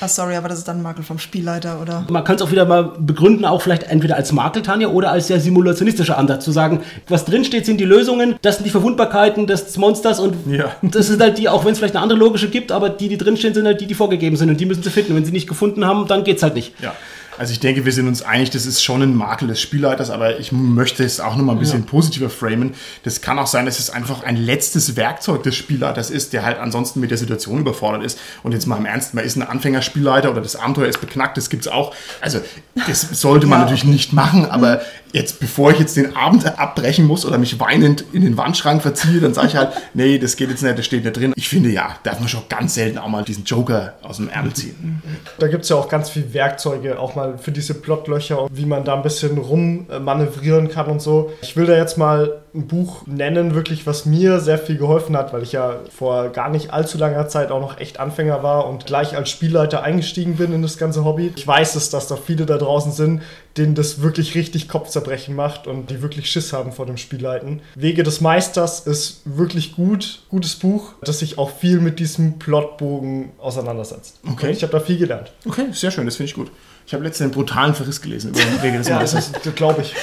Ah, sorry, aber das ist dann ein Makel vom Spielleiter, oder? Man kann es auch wieder mal begründen, auch vielleicht entweder als Makel, Tanja, oder als sehr simulationistischer Ansatz, zu sagen, was drin steht, sind die Lösungen, das sind die Verwundbarkeiten des Monsters und Ja. das sind halt die, auch wenn es vielleicht eine andere logische gibt, aber die, die drinstehen, sind halt die, die vorgegeben sind und die müssen sie finden. Wenn sie nicht gefunden haben, dann geht's halt nicht. Ja. Also ich denke, wir sind uns einig, das ist schon ein Makel des Spielleiters, aber ich möchte es auch noch mal ein bisschen positiver framen. Das kann auch sein, dass es einfach ein letztes Werkzeug des Spielleiters ist, der halt ansonsten mit der Situation überfordert ist. Und jetzt mal im Ernst, man ist ein Anfängerspielleiter oder das Abenteuer ist beknackt, das gibt's auch. Also das sollte man Ja. natürlich nicht machen, aber jetzt, bevor ich jetzt den Abend abbrechen muss oder mich weinend in den Wandschrank verziehe, dann sage ich halt, (laughs) nee, das geht jetzt nicht, das steht nicht drin. Ich finde ja, darf man schon ganz selten auch mal diesen Joker aus dem Ärmel ziehen. Da gibt es ja auch ganz viele Werkzeuge, auch mal für diese Plotlöcher, und wie man da ein bisschen rummanövrieren kann und so. Ich will da jetzt mal ein Buch nennen, wirklich, was mir sehr viel geholfen hat, weil ich ja vor gar nicht allzu langer Zeit auch noch echt Anfänger war und gleich als Spielleiter eingestiegen bin in das ganze Hobby. Ich weiß es, dass da viele da draußen sind, denen das wirklich richtig Kopfzerbrechen macht und die wirklich Schiss haben vor dem Spielleiten. Wege des Meisters ist wirklich gut, gutes Buch, das sich auch viel mit diesem Plotbogen auseinandersetzt. Okay. Und ich habe da viel gelernt. Okay, sehr schön, das finde ich gut. Ich habe letztens einen brutalen Verriss gelesen über den Wege des Ja, das Meisters. glaube ich.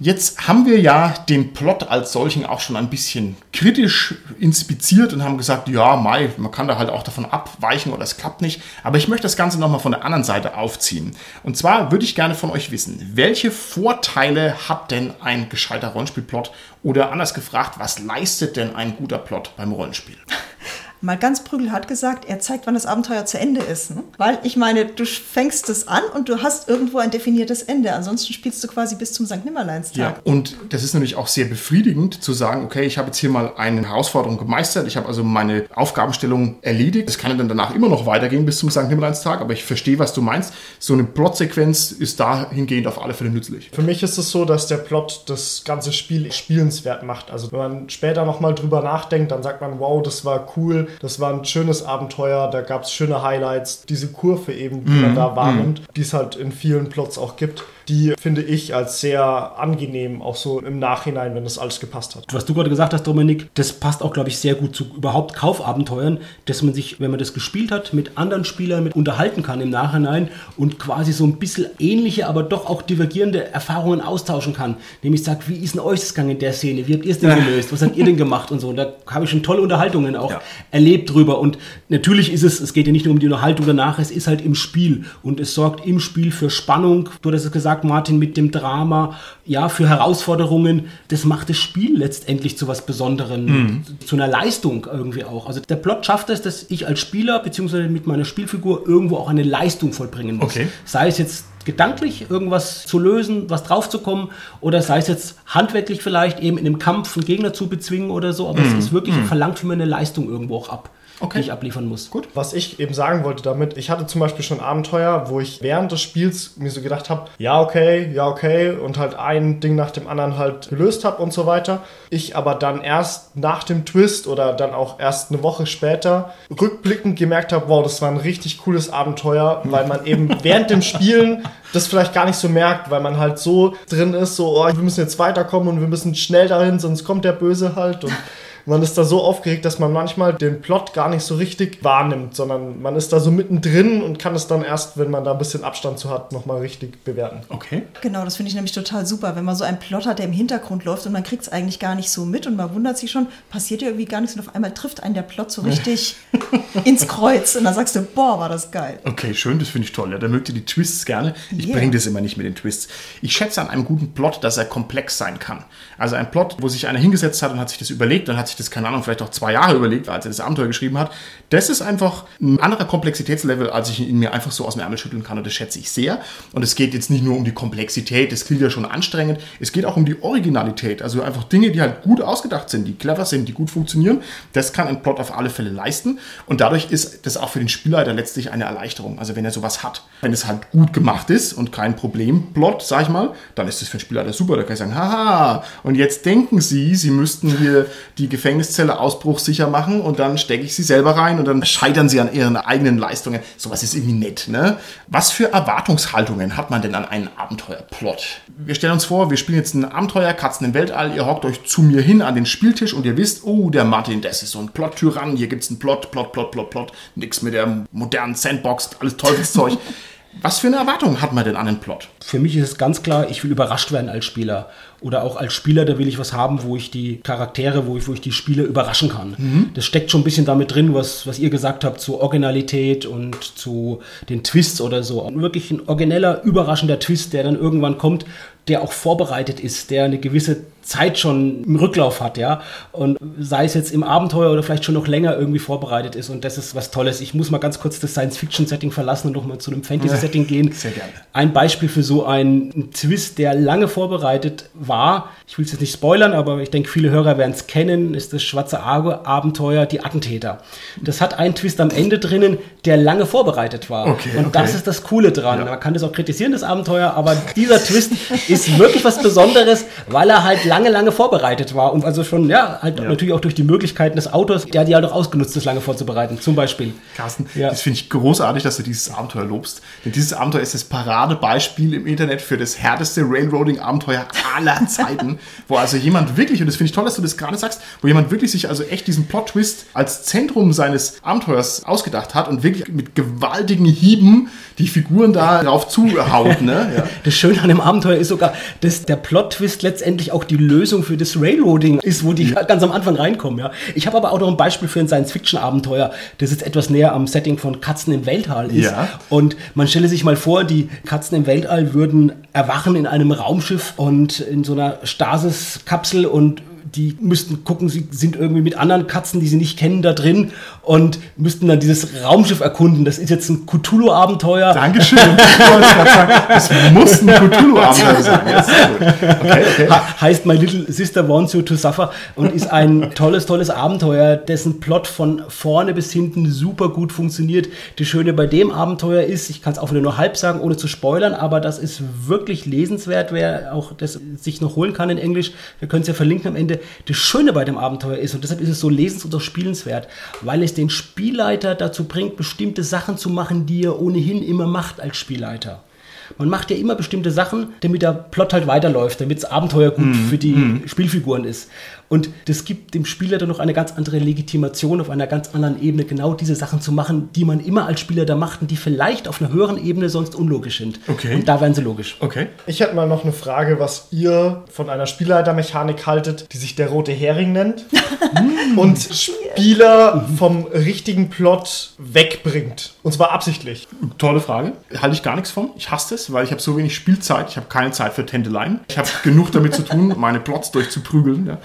Jetzt haben wir ja den Plot als solchen auch schon ein bisschen kritisch inspiziert und haben gesagt, ja, Mai, man kann da halt auch davon abweichen oder es klappt nicht. Aber ich möchte das Ganze nochmal von der anderen Seite aufziehen. Und zwar würde ich gerne von euch wissen, welche Vorteile hat denn ein gescheiter Rollenspielplot? Oder anders gefragt, was leistet denn ein guter Plot beim Rollenspiel? (laughs) Mal ganz Prügel hat gesagt, er zeigt, wann das Abenteuer zu Ende ist. Ne? Weil ich meine, du fängst es an und du hast irgendwo ein definiertes Ende. Ansonsten spielst du quasi bis zum St. Nimmerleinstag. Und das ist natürlich auch sehr befriedigend zu sagen, okay, ich habe jetzt hier mal eine Herausforderung gemeistert, ich habe also meine Aufgabenstellung erledigt. Es kann dann danach immer noch weitergehen bis zum St. Nimmerleinstag, aber ich verstehe, was du meinst. So eine Plotsequenz ist dahingehend auf alle Fälle nützlich. Für mich ist es so, dass der Plot das ganze Spiel spielenswert macht. Also wenn man später nochmal drüber nachdenkt, dann sagt man, wow, das war cool, das war ein schönes Abenteuer, da gab es schöne Highlights. Diese Kurve eben, die man da wahrnimmt, die es halt in vielen Plots auch gibt, die finde ich als sehr angenehm, auch so im Nachhinein, wenn das alles gepasst hat. Was du gerade gesagt hast, Dominik, das passt auch, glaube ich, sehr gut zu überhaupt Kaufabenteuern, dass man sich, wenn man das gespielt hat, mit anderen Spielern mit unterhalten kann im Nachhinein und quasi so ein bisschen ähnliche, aber doch auch divergierende Erfahrungen austauschen kann. Nämlich sagt, wie ist denn euch das gegangen in der Szene? Wie habt ihr es denn gelöst? Was habt ihr denn gemacht und so? Und da habe ich schon tolle Unterhaltungen auch Ja. erlebt drüber. Und natürlich ist es, es geht ja nicht nur um die Unterhaltung danach, es ist halt im Spiel und es sorgt im Spiel für Spannung. Du hattest es gesagt, Martin, mit dem Drama, ja, für Herausforderungen. Das macht das Spiel letztendlich zu was Besonderem, zu einer Leistung irgendwie auch. Also der Plot schafft es, dass ich als Spieler beziehungsweise mit meiner Spielfigur irgendwo auch eine Leistung vollbringen muss. Okay. Sei es jetzt gedanklich irgendwas zu lösen, was draufzukommen, oder sei es jetzt handwerklich vielleicht eben in einem Kampf einen Gegner zu bezwingen oder so, aber es ist wirklich verlangt für mir eine Leistung irgendwo auch ab, Okay. die ich abliefern muss. Gut. Was ich eben sagen wollte damit, ich hatte zum Beispiel schon Abenteuer, wo ich während des Spiels mir so gedacht habe, ja okay, ja okay und halt ein Ding nach dem anderen halt gelöst habe und so weiter. Ich aber dann erst nach dem Twist oder dann auch erst eine Woche später rückblickend gemerkt habe, wow, das war ein richtig cooles Abenteuer, weil man eben (laughs) während dem Spielen das vielleicht gar nicht so merkt, weil man halt so drin ist, so, oh, wir müssen jetzt weiterkommen und wir müssen schnell dahin, sonst kommt der Böse halt und man ist da so aufgeregt, dass man manchmal den Plot gar nicht so richtig wahrnimmt, sondern man ist da so mittendrin und kann es dann erst, wenn man da ein bisschen Abstand zu hat, nochmal richtig bewerten. Okay. Genau, das finde ich nämlich total super, wenn man so einen Plot hat, der im Hintergrund läuft und man kriegt es eigentlich gar nicht so mit und man wundert sich schon, passiert ja irgendwie gar nichts und auf einmal trifft einen der Plot so richtig (laughs) ins Kreuz und dann sagst du, boah, war das geil. Okay, schön, das finde ich toll. Ja, da mögt ihr die Twists gerne. Ich Yeah. bringe das immer nicht mit den Twists. Ich schätze an einem guten Plot, dass er komplex sein kann. Also ein Plot, wo sich einer hingesetzt hat und hat sich das überlegt, dann hat sich das, keine Ahnung, vielleicht auch zwei Jahre überlegt, als er das Abenteuer geschrieben hat. Das ist einfach ein anderer Komplexitätslevel, als ich ihn mir einfach so aus dem Ärmel schütteln kann und das schätze ich sehr. Und es geht jetzt nicht nur um die Komplexität, das klingt ja schon anstrengend, es geht auch um die Originalität, also einfach Dinge, die halt gut ausgedacht sind, die clever sind, die gut funktionieren. Das kann ein Plot auf alle Fälle leisten und dadurch ist das auch für den Spielleiter letztlich eine Erleichterung, also wenn er sowas hat. Wenn es halt gut gemacht ist und kein Problemplot, sag ich mal, dann ist das für den Spielleiter super, da kann ich sagen, haha, und jetzt denken Sie, Sie müssten hier die Gefängniszelle ausbruchssicher machen und dann stecke ich sie selber rein und dann scheitern sie an ihren eigenen Leistungen. Sowas ist irgendwie nett, ne? Was für Erwartungshaltungen hat man denn an einen Abenteuerplot? Wir stellen uns vor, wir spielen jetzt ein Abenteuer, Katzen im Weltall, ihr hockt euch zu mir hin an den Spieltisch und ihr wisst, oh, der Martin, das ist so ein Plot-Tyrann, hier gibt's einen Plot, Plot, Plot, Plot, Plot, nix mit der modernen Sandbox, alles Teufelszeug. (laughs) Was für eine Erwartung hat man denn an den Plot? Für mich ist es ganz klar, ich will überrascht werden als Spieler. Oder auch als Spieler, da will ich was haben, wo ich die Charaktere, wo ich, wo ich die Spieler überraschen kann. Mhm. Das steckt schon ein bisschen damit drin, was, was ihr gesagt habt, zu Originalität und zu den Twists oder so. Und wirklich ein origineller, überraschender Twist, der dann irgendwann kommt, der auch vorbereitet ist, der eine gewisse Zeit schon im Rücklauf hat, ja. Und sei es jetzt im Abenteuer oder vielleicht schon noch länger irgendwie vorbereitet ist. Und das ist was Tolles. Ich muss mal ganz kurz das Science-Fiction-Setting verlassen und nochmal zu einem Fantasy-Setting gehen. Sehr gerne. Ein Beispiel für so einen Twist, der lange vorbereitet war. Ich will es jetzt nicht spoilern, aber ich denke, viele Hörer werden es kennen, ist das Schwarze Auge-Abenteuer Die Attentäter. Das hat einen Twist am Ende drinnen, der lange vorbereitet war. Okay, und okay. das ist das Coole dran. Ja. Man kann das auch kritisieren, das Abenteuer, aber dieser Twist (laughs) ist wirklich was Besonderes, weil er halt lange, lange vorbereitet war. Und also schon, ja, halt Ja. natürlich auch durch die Möglichkeiten des Autors, der die halt auch ausgenutzt, das lange vorzubereiten. Zum Beispiel. Carsten, Ja. das finde ich großartig, dass du dieses Abenteuer lobst. Denn dieses Abenteuer ist das Paradebeispiel im Internet für das härteste Railroading-Abenteuer aller Zeiten. wo also jemand wirklich, und das finde ich toll, dass du das gerade sagst, wo jemand wirklich sich also echt diesen Plot-Twist als Zentrum seines Abenteuers ausgedacht hat und wirklich mit gewaltigen Hieben die Figuren da drauf zuhaut. Ne? Ja. (laughs) Das Schöne an dem Abenteuer ist sogar, dass der Plot-Twist letztendlich auch die Lösung für das Railroading ist, wo die ganz am Anfang reinkommen. Ja. Ich habe aber auch noch ein Beispiel für ein Science-Fiction-Abenteuer, das jetzt etwas näher am Setting von Katzen im Weltall ist. Ja. Und man stelle sich mal vor, die Katzen im Weltall würden erwachen in einem Raumschiff und in so einer Stasis-Kapsel und die müssten gucken, sie sind irgendwie mit anderen Katzen, die sie nicht kennen, da drin und müssten dann dieses Raumschiff erkunden. Das ist jetzt ein Cthulhu-Abenteuer. Dankeschön. (laughs) Das muss ein Cthulhu-Abenteuer sein. Ja. Okay, okay. Heißt My Little Sister Wants You to Suffer und ist ein tolles, tolles Abenteuer, dessen Plot von vorne bis hinten super gut funktioniert. Das Schöne bei dem Abenteuer ist, ich kann es auch wieder nur halb sagen, ohne zu spoilern, aber das ist wirklich lesenswert, wer auch das sich noch holen kann in Englisch. Wir können es ja verlinken am Ende. Das Schöne bei dem Abenteuer ist, und deshalb ist es so lesens- und auch spielenswert, weil es den Spielleiter dazu bringt, bestimmte Sachen zu machen, die er ohnehin immer macht als Spielleiter. Man macht ja immer bestimmte Sachen, damit der Plot halt weiterläuft, damit das Abenteuer gut Mhm, für die Spielfiguren ist. Und das gibt dem Spieler dann noch eine ganz andere Legitimation auf einer ganz anderen Ebene, genau diese Sachen zu machen, die man immer als Spieler da macht und die vielleicht auf einer höheren Ebene sonst unlogisch sind. Okay. Und da werden sie logisch. Okay. Ich hätte mal noch eine Frage, was ihr von einer Spielleitermechanik haltet, die sich der rote Hering nennt (laughs) und Spieler vom richtigen Plot wegbringt. Und zwar absichtlich. Tolle Frage. Halte ich gar nichts von. Ich hasse es, weil ich habe so wenig Spielzeit. Ich habe keine Zeit für Tendeleien. Ich habe genug damit zu tun, meine Plots durchzuprügeln. Ja.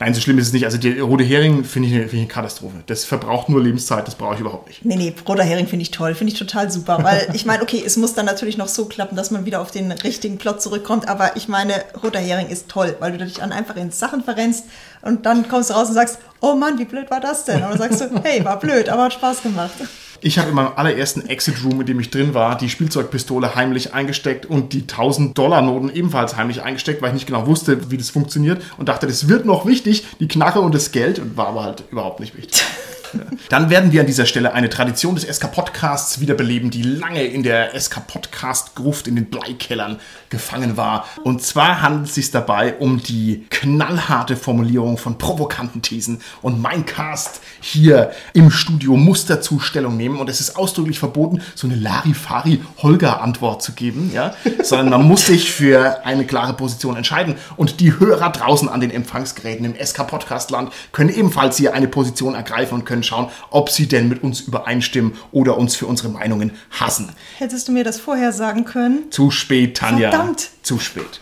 Nein, so schlimm ist es nicht. Also der rote Hering finde ich, eine- finde ich eine Katastrophe. Das verbraucht nur Lebenszeit. Das brauche ich überhaupt nicht. Nee, nee, roter Hering finde ich toll, finde ich total super, weil ich meine, okay, es muss dann natürlich noch so klappen, dass man wieder auf den richtigen Plot zurückkommt, aber ich meine, roter Hering ist toll, weil du dich dann einfach in Sachen verrennst und dann kommst du raus und sagst, oh Mann, wie blöd war das denn? Und dann sagst du, hey, war blöd, aber hat Spaß gemacht. Ich habe in meinem allerersten Exit Room, in dem ich drin war, die Spielzeugpistole heimlich eingesteckt und die 1000-Dollar-Noten ebenfalls heimlich eingesteckt, weil ich nicht genau wusste, wie das funktioniert und dachte, das wird noch wichtig, die Knarre und das Geld, und war aber halt überhaupt nicht wichtig. (laughs) (laughs) Dann werden wir an dieser Stelle eine Tradition des SK-Podcasts wiederbeleben, die lange in der SK-Podcast-Gruft in den Bleikellern gefangen war. Und zwar handelt es sich dabei um die knallharte Formulierung von provokanten Thesen. Und mein Cast hier im Studio muss dazu Stellung nehmen. Und es ist ausdrücklich verboten, so eine Larifari-Holger-Antwort zu geben, ja? sondern man muss sich für eine klare Position entscheiden. Und die Hörer draußen an den Empfangsgeräten im SK-Podcast-Land können ebenfalls hier eine Position ergreifen und können schauen, ob sie denn mit uns übereinstimmen oder uns für unsere Meinungen hassen. Hättest du mir das vorher sagen können? Zu spät, Tanja. Verdammt. Zu spät.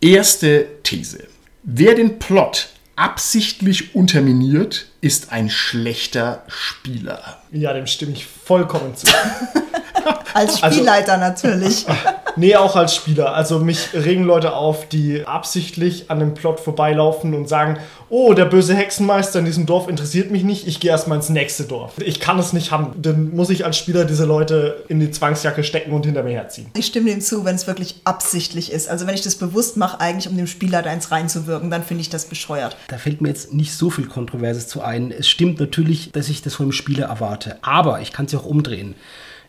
Erste These. Wer den Plot absichtlich unterminiert, ist ein schlechter Spieler. Ja, dem stimme ich vollkommen zu. (laughs) Als Also- Spielleiter natürlich. (laughs) Nee, auch als Spieler. Also mich regen Leute auf, die absichtlich an dem Plot vorbeilaufen und sagen, oh, der böse Hexenmeister in diesem Dorf interessiert mich nicht, ich gehe erstmal ins nächste Dorf. Ich kann es nicht haben. Dann muss ich als Spieler diese Leute in die Zwangsjacke stecken und hinter mir herziehen. Ich stimme dem zu, wenn es wirklich absichtlich ist. Also wenn ich das bewusst mache, eigentlich um dem Spielleiter eins reinzuwirken, dann finde ich das bescheuert. Da fällt mir jetzt nicht so viel Kontroverses zu ein. Es stimmt natürlich, dass ich das von dem Spieler erwarte. Aber ich kann es ja auch umdrehen.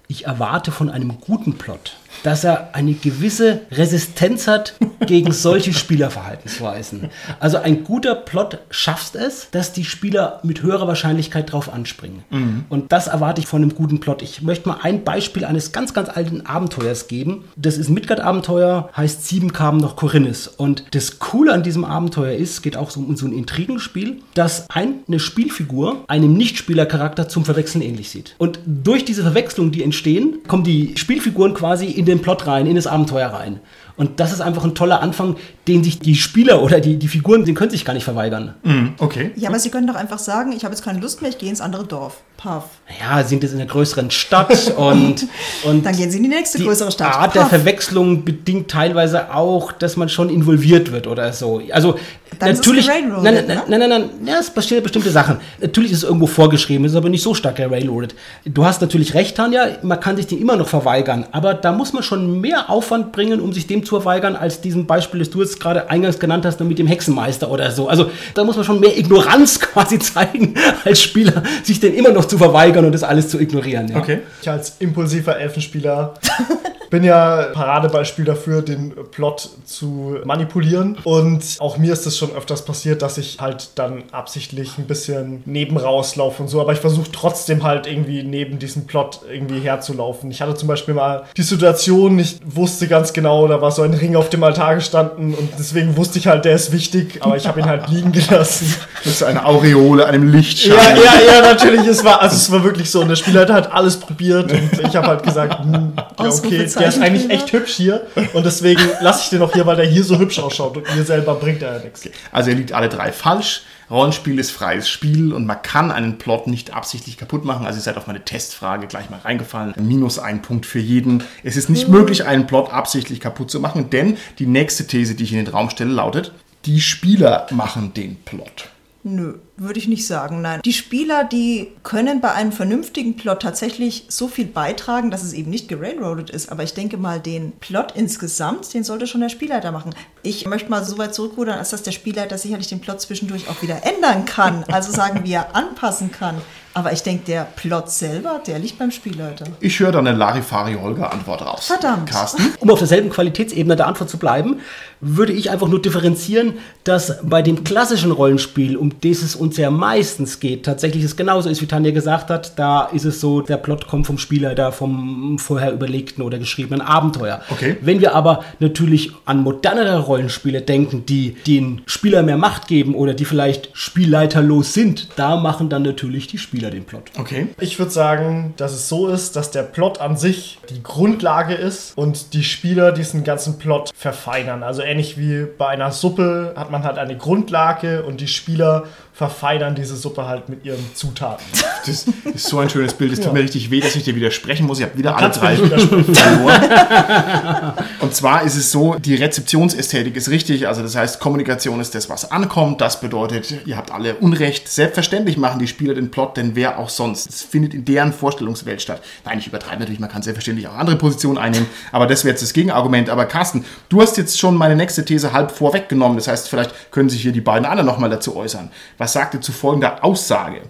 Ich erwarte von einem guten Plot, dass er eine gewisse Resistenz hat gegen solche Spielerverhaltensweisen. Also ein guter Plot schafft es, dass die Spieler mit höherer Wahrscheinlichkeit drauf anspringen. Und das erwarte ich von einem guten Plot. Ich möchte mal ein Beispiel eines ganz, ganz alten Abenteuers geben. Das ist Midgard-Abenteuer, heißt Sieben kamen noch Korinnes. Und das Coole an diesem Abenteuer ist, geht auch so um so ein Intrigenspiel, dass eine Spielfigur einem Nichtspielercharakter zum Verwechseln ähnlich sieht. Und durch diese Verwechslung, die entstehen, kommen die Spielfiguren quasi in den Plot rein, in das Abenteuer rein. Und das ist einfach ein toller Anfang, den sich die Spieler oder die, die Figuren, den können sich gar nicht verweigern. Okay. Ja, aber Sie können doch einfach sagen, ich habe jetzt keine Lust mehr, ich gehe ins andere Dorf. Paff. Ja, sind jetzt in einer größeren Stadt (laughs) und, und Dann gehen Sie in die nächste die größere Stadt. Art der Paff. Verwechslung bedingt teilweise auch, dass man schon involviert wird oder so. Also Dann ist es natürlich, gerailroadet, nein, nein, ne? nein, nein, nein, ja, es passieren bestimmte Sachen. Natürlich ist es irgendwo vorgeschrieben, es ist aber nicht so stark gerailroadet. Du hast natürlich recht, Tanja, man kann sich dem immer noch verweigern, aber da muss man schon mehr Aufwand bringen, um sich dem zu verweigern, als diesem Beispiel, das du jetzt gerade eingangs genannt hast, mit dem Hexenmeister oder so. Also da muss man schon mehr Ignoranz (laughs) quasi zeigen als Spieler, sich den immer noch zu verweigern und das alles zu ignorieren. Ja. Okay. Ich als impulsiver Elfenspieler (laughs) bin ja Paradebeispiel dafür, den Plot zu manipulieren. Und auch mir ist es schon öfters passiert, dass ich halt dann absichtlich ein bisschen neben rauslaufe und so. Aber ich versuche trotzdem halt irgendwie neben diesem Plot irgendwie herzulaufen. Ich hatte zum Beispiel mal die Situation, ich wusste ganz genau, da war so ein Ring auf dem Altar gestanden und deswegen wusste ich halt, der ist wichtig, aber ich habe ihn halt liegen gelassen. Das ist eine Aureole, einem Lichtschein. Ja, ja, ja, natürlich. Es war, also es war wirklich so. Und der Spielleiter hat alles probiert und ich habe halt gesagt, hm, ja, okay, der ist eigentlich echt hübsch hier und deswegen lasse ich den auch hier, weil der hier so hübsch ausschaut und mir selber bringt er ja nichts. Also ihr liegt alle drei falsch. Rollenspiel ist freies Spiel und man kann einen Plot nicht absichtlich kaputt machen. Also ihr seid auf meine Testfrage gleich mal reingefallen. Minus ein Punkt für jeden. Es ist nicht möglich, einen Plot absichtlich kaputt zu machen, denn die nächste These, die ich in den Raum stelle, lautet, die Spieler machen den Plot. Nö, würde ich nicht sagen, nein. Die Spieler, die können bei einem vernünftigen Plot tatsächlich so viel beitragen, dass es eben nicht gerailroadet ist. Aber ich denke mal, den Plot insgesamt, den sollte schon der Spielleiter machen. Ich möchte mal so weit zurückrudern, als dass der Spielleiter sicherlich den Plot zwischendurch auch wieder ändern kann. Also sagen wir, (laughs) anpassen kann. Aber ich denke, der Plot selber, der liegt beim Spielleiter. Ich höre dann eine Larifari-Holger-Antwort raus. Verdammt. Carsten? (laughs) Um auf derselben Qualitätsebene der Antwort zu bleiben, würde ich einfach nur differenzieren, dass bei dem klassischen Rollenspiel, um das es uns ja meistens geht, tatsächlich es genauso ist, wie Tanja gesagt hat. Da ist es so, der Plot kommt vom Spieler, da vom vorher überlegten oder geschriebenen Abenteuer. Okay. Wenn wir aber natürlich an modernere Rollenspiele denken, die den Spieler mehr Macht geben oder die vielleicht spielleiterlos sind, da machen dann natürlich die Spieler den Plot. Okay. Ich würde sagen, dass es so ist, dass der Plot an sich die Grundlage ist und die Spieler diesen ganzen Plot verfeinern. Also ähnlich wie bei einer Suppe hat man halt eine Grundlage und die Spieler verfeinern diese Suppe halt mit ihren Zutaten. Das ist so ein schönes Bild. Es tut Ja. mir richtig weh, dass ich dir widersprechen muss. Ich habe wieder alle drei verloren. Und zwar ist es so, die Rezeptionsästhetik ist richtig. Also das heißt, Kommunikation ist das, was ankommt. Das bedeutet, ihr habt alle Unrecht. Selbstverständlich machen die Spieler den Plot, denn wer auch sonst. Es findet in deren Vorstellungswelt statt. Nein, ich übertreibe natürlich, man kann selbstverständlich auch andere Positionen einnehmen. Aber das wäre jetzt das Gegenargument. Aber Carsten, du hast jetzt schon meine nächste These halb vorweggenommen. Das heißt, vielleicht können sich hier die beiden anderen nochmal dazu äußern. Was sagt ihr zu folgender Aussage?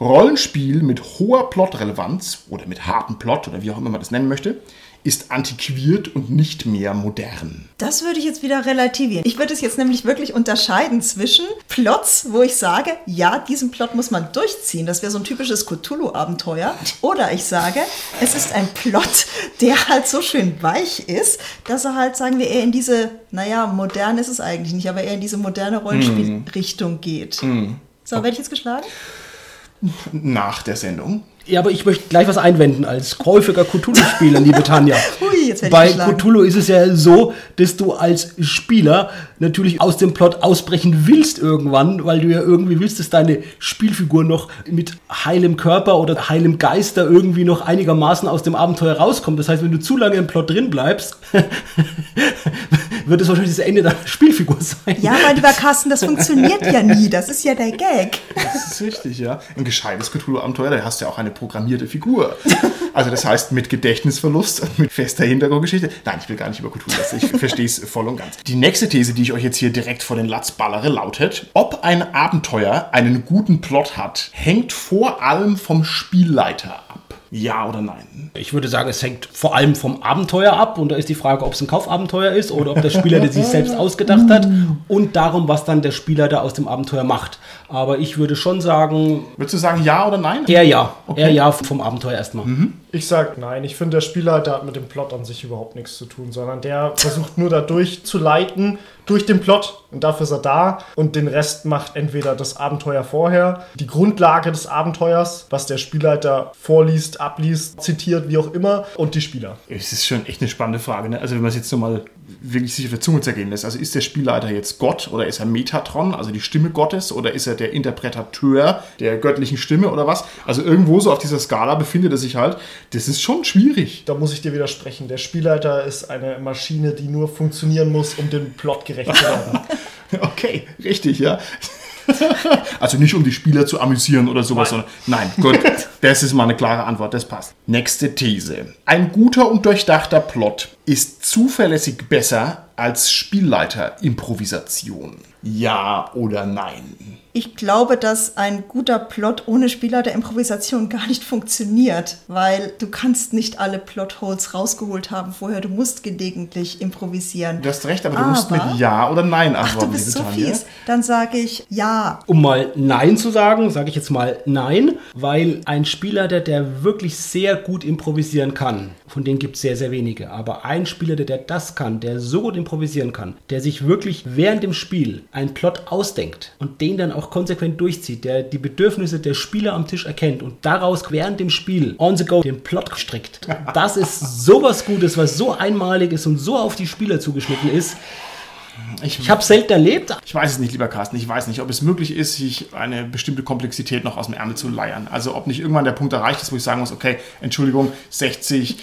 Rollenspiel mit hoher Plotrelevanz oder mit hartem Plot oder wie auch immer man das nennen möchte, ist antiquiert und nicht mehr modern. Das würde ich jetzt wieder relativieren. Ich würde es jetzt nämlich wirklich unterscheiden zwischen Plots, wo ich sage, ja, diesen Plot muss man durchziehen. Das wäre so ein typisches Cthulhu-Abenteuer. Oder ich sage, es ist ein Plot, der halt so schön weich ist, dass er halt, sagen wir, eher in diese, naja, modern ist es eigentlich nicht, aber eher in diese moderne Rollenspielrichtung geht. So, werde ich jetzt geschlagen? Nach der Sendung. Ja, aber ich möchte gleich was einwenden als häufiger Cthulhu-Spieler, liebe Tanja. (laughs) Hui, jetzt Bei. Cthulhu ist es ja so, dass du als Spieler natürlich aus dem Plot ausbrechen willst irgendwann, weil du ja irgendwie willst, dass deine Spielfigur noch mit heilem Körper oder heilem Geist da irgendwie noch einigermaßen aus dem Abenteuer rauskommt. Das heißt, wenn du zu lange im Plot drin bleibst, (laughs) wird es wahrscheinlich das Ende deiner Spielfigur sein. Ja, aber lieber Carsten, das funktioniert ja nie. Das ist ja der Gag. Das ist richtig, ja. Ein gescheites Cthulhu-Abenteuer, da hast du ja auch eine programmierte Figur. Also das heißt, mit Gedächtnisverlust, und mit fester Hintergrundgeschichte. Nein, ich will gar nicht über Cthulhu lassen. Ich verstehe es (laughs) voll und ganz. Die nächste These, die ich euch jetzt hier direkt vor den Latz ballere, lautet, ob ein Abenteuer einen guten Plot hat, hängt vor allem vom Spielleiter ab. Ja oder nein? Ich würde sagen, es hängt vor allem vom Abenteuer ab und da ist die Frage, ob es ein Kaufabenteuer ist oder ob der Spieler, der sich (laughs) selbst ausgedacht hat und darum, was dann der Spieler da aus dem Abenteuer macht. Aber ich würde schon sagen, Würdest du sagen ja oder nein? eher ja. Eher ja vom Abenteuer erstmal. Ich sag nein. Ich finde, der Spielleiter hat mit dem Plot an sich überhaupt nichts zu tun, sondern der versucht nur da durchzuleiten durch den Plot und dafür ist er da und den Rest macht entweder das Abenteuer vorher, die Grundlage des Abenteuers, was der Spielleiter vorliest, abliest, zitiert, wie auch immer und die Spieler. Es ist schon echt eine spannende Frage. Ne? Also wenn man es jetzt nochmal wirklich sich auf der Zunge zergehen lässt. Also ist der Spielleiter jetzt Gott oder ist er Metatron, also die Stimme Gottes oder ist er der Interpretateur der göttlichen Stimme oder was? Also irgendwo so auf dieser Skala befindet er sich halt. Das ist schon schwierig. Da muss ich dir widersprechen. Der Spielleiter ist eine Maschine, die nur funktionieren muss, um dem Plot gerecht zu werden. (laughs) Okay, richtig, ja. (laughs) Also nicht um die Spieler zu amüsieren oder sowas, sondern nein, gut, das ist mal eine klare Antwort, das passt. Nächste These. Ein guter und durchdachter Plot ist zuverlässig besser als Spielleiter-Improvisation. Ja oder nein? Ich glaube, dass ein guter Plot ohne Spieler der Improvisation gar nicht funktioniert, weil du kannst nicht alle Plotholes rausgeholt haben vorher. Du musst gelegentlich improvisieren. Du hast recht, aber du musst Aber- mit Ja oder Nein Ach, antworten, du bist so Tanja. fies. Dann sage ich ja. Um mal Nein zu sagen, sage ich jetzt mal Nein, weil ein Spieler, der, der wirklich sehr gut improvisieren kann, von denen gibt es sehr, sehr wenige, aber ein Spieler, der, der das kann, der so gut improvisieren kann, der sich wirklich während dem Spiel einen Plot ausdenkt und den dann auch konsequent durchzieht, der die Bedürfnisse der Spieler am Tisch erkennt und daraus während dem Spiel on the go den Plot strickt. Das ist sowas Gutes, was so einmalig ist und so auf die Spieler zugeschnitten ist. Ich habe selten erlebt, Ich weiß es nicht, lieber Carsten. Ich weiß nicht, ob es möglich ist, sich eine bestimmte Komplexität noch aus dem Ärmel zu leiern. Also ob nicht irgendwann der Punkt erreicht ist, wo ich sagen muss, okay, Entschuldigung, 60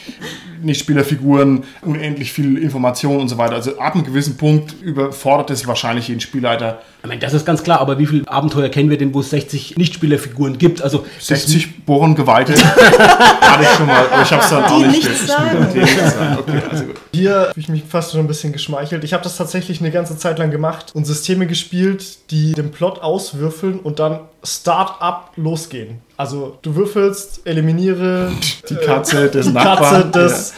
Nicht-Spielerfiguren, unendlich viel Information und so weiter. Also ab einem gewissen Punkt überfordert es wahrscheinlich jeden Spielleiter. Ich meine, das ist ganz klar, aber wie viele Abenteuer kennen wir denn, wo es 60 Nichtspielerfiguren gibt? Also 60 Bohren-Geweihte. Hatte ich schon mal, aber ich habe es dann auch Die nicht gespielt. sagen. Die nichts sagen. Okay, also gut. Hier habe ich mich fast schon ein bisschen geschmeichelt. Ich habe das tatsächlich eine ganze Zeit lang gemacht und Systeme gespielt, die den Plot auswürfeln und dann Start-up losgehen. Also du würfelst, eliminiere Die Katze des die Nachbarn. Katze des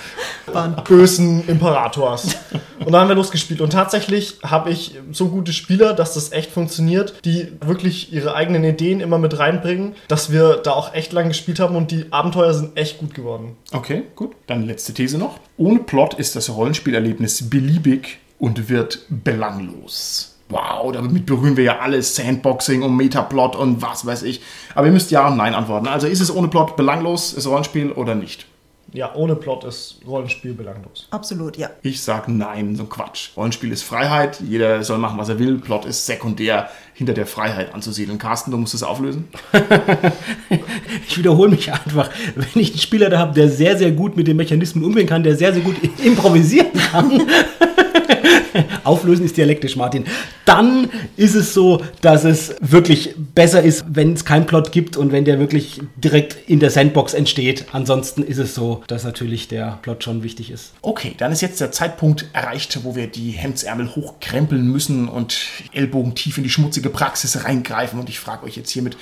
bösen Imperators. Und dann haben wir losgespielt. Und tatsächlich habe ich so gute Spieler, dass das echt funktioniert, die wirklich ihre eigenen Ideen immer mit reinbringen, dass wir da auch echt lang gespielt haben und die Abenteuer sind echt gut geworden. Okay, gut. Dann letzte These noch. Ohne Plot ist das Rollenspielerlebnis beliebig und wird belanglos. Wow, damit berühren wir ja alles, Sandboxing und Metaplot und was weiß ich. Aber ihr müsst Ja und Nein antworten. Also ist es ohne Plot belanglos, ist Rollenspiel oder nicht? Ja, ohne Plot ist Rollenspiel belanglos. Absolut, ja. Ich sag Nein, so ein Quatsch. Rollenspiel ist Freiheit, jeder soll machen, was er will. Plot ist sekundär hinter der Freiheit anzusiedeln. Carsten, du musst es auflösen. (laughs) ich wiederhole mich einfach. Wenn ich einen Spieler da habe, der sehr, sehr gut mit den Mechanismen umgehen kann, der sehr, sehr gut (laughs) improvisieren kann. (laughs) Auflösen ist dialektisch, Martin. Dann ist es so, dass es wirklich besser ist, wenn es keinen Plot gibt und wenn der wirklich direkt in der Sandbox entsteht. Ansonsten ist es so, dass natürlich der Plot schon wichtig ist. Okay, dann ist jetzt der Zeitpunkt erreicht, wo wir die Hemdsärmel hochkrempeln müssen und Ellbogen tief in die schmutzige Praxis reingreifen. Und ich frage euch jetzt hiermit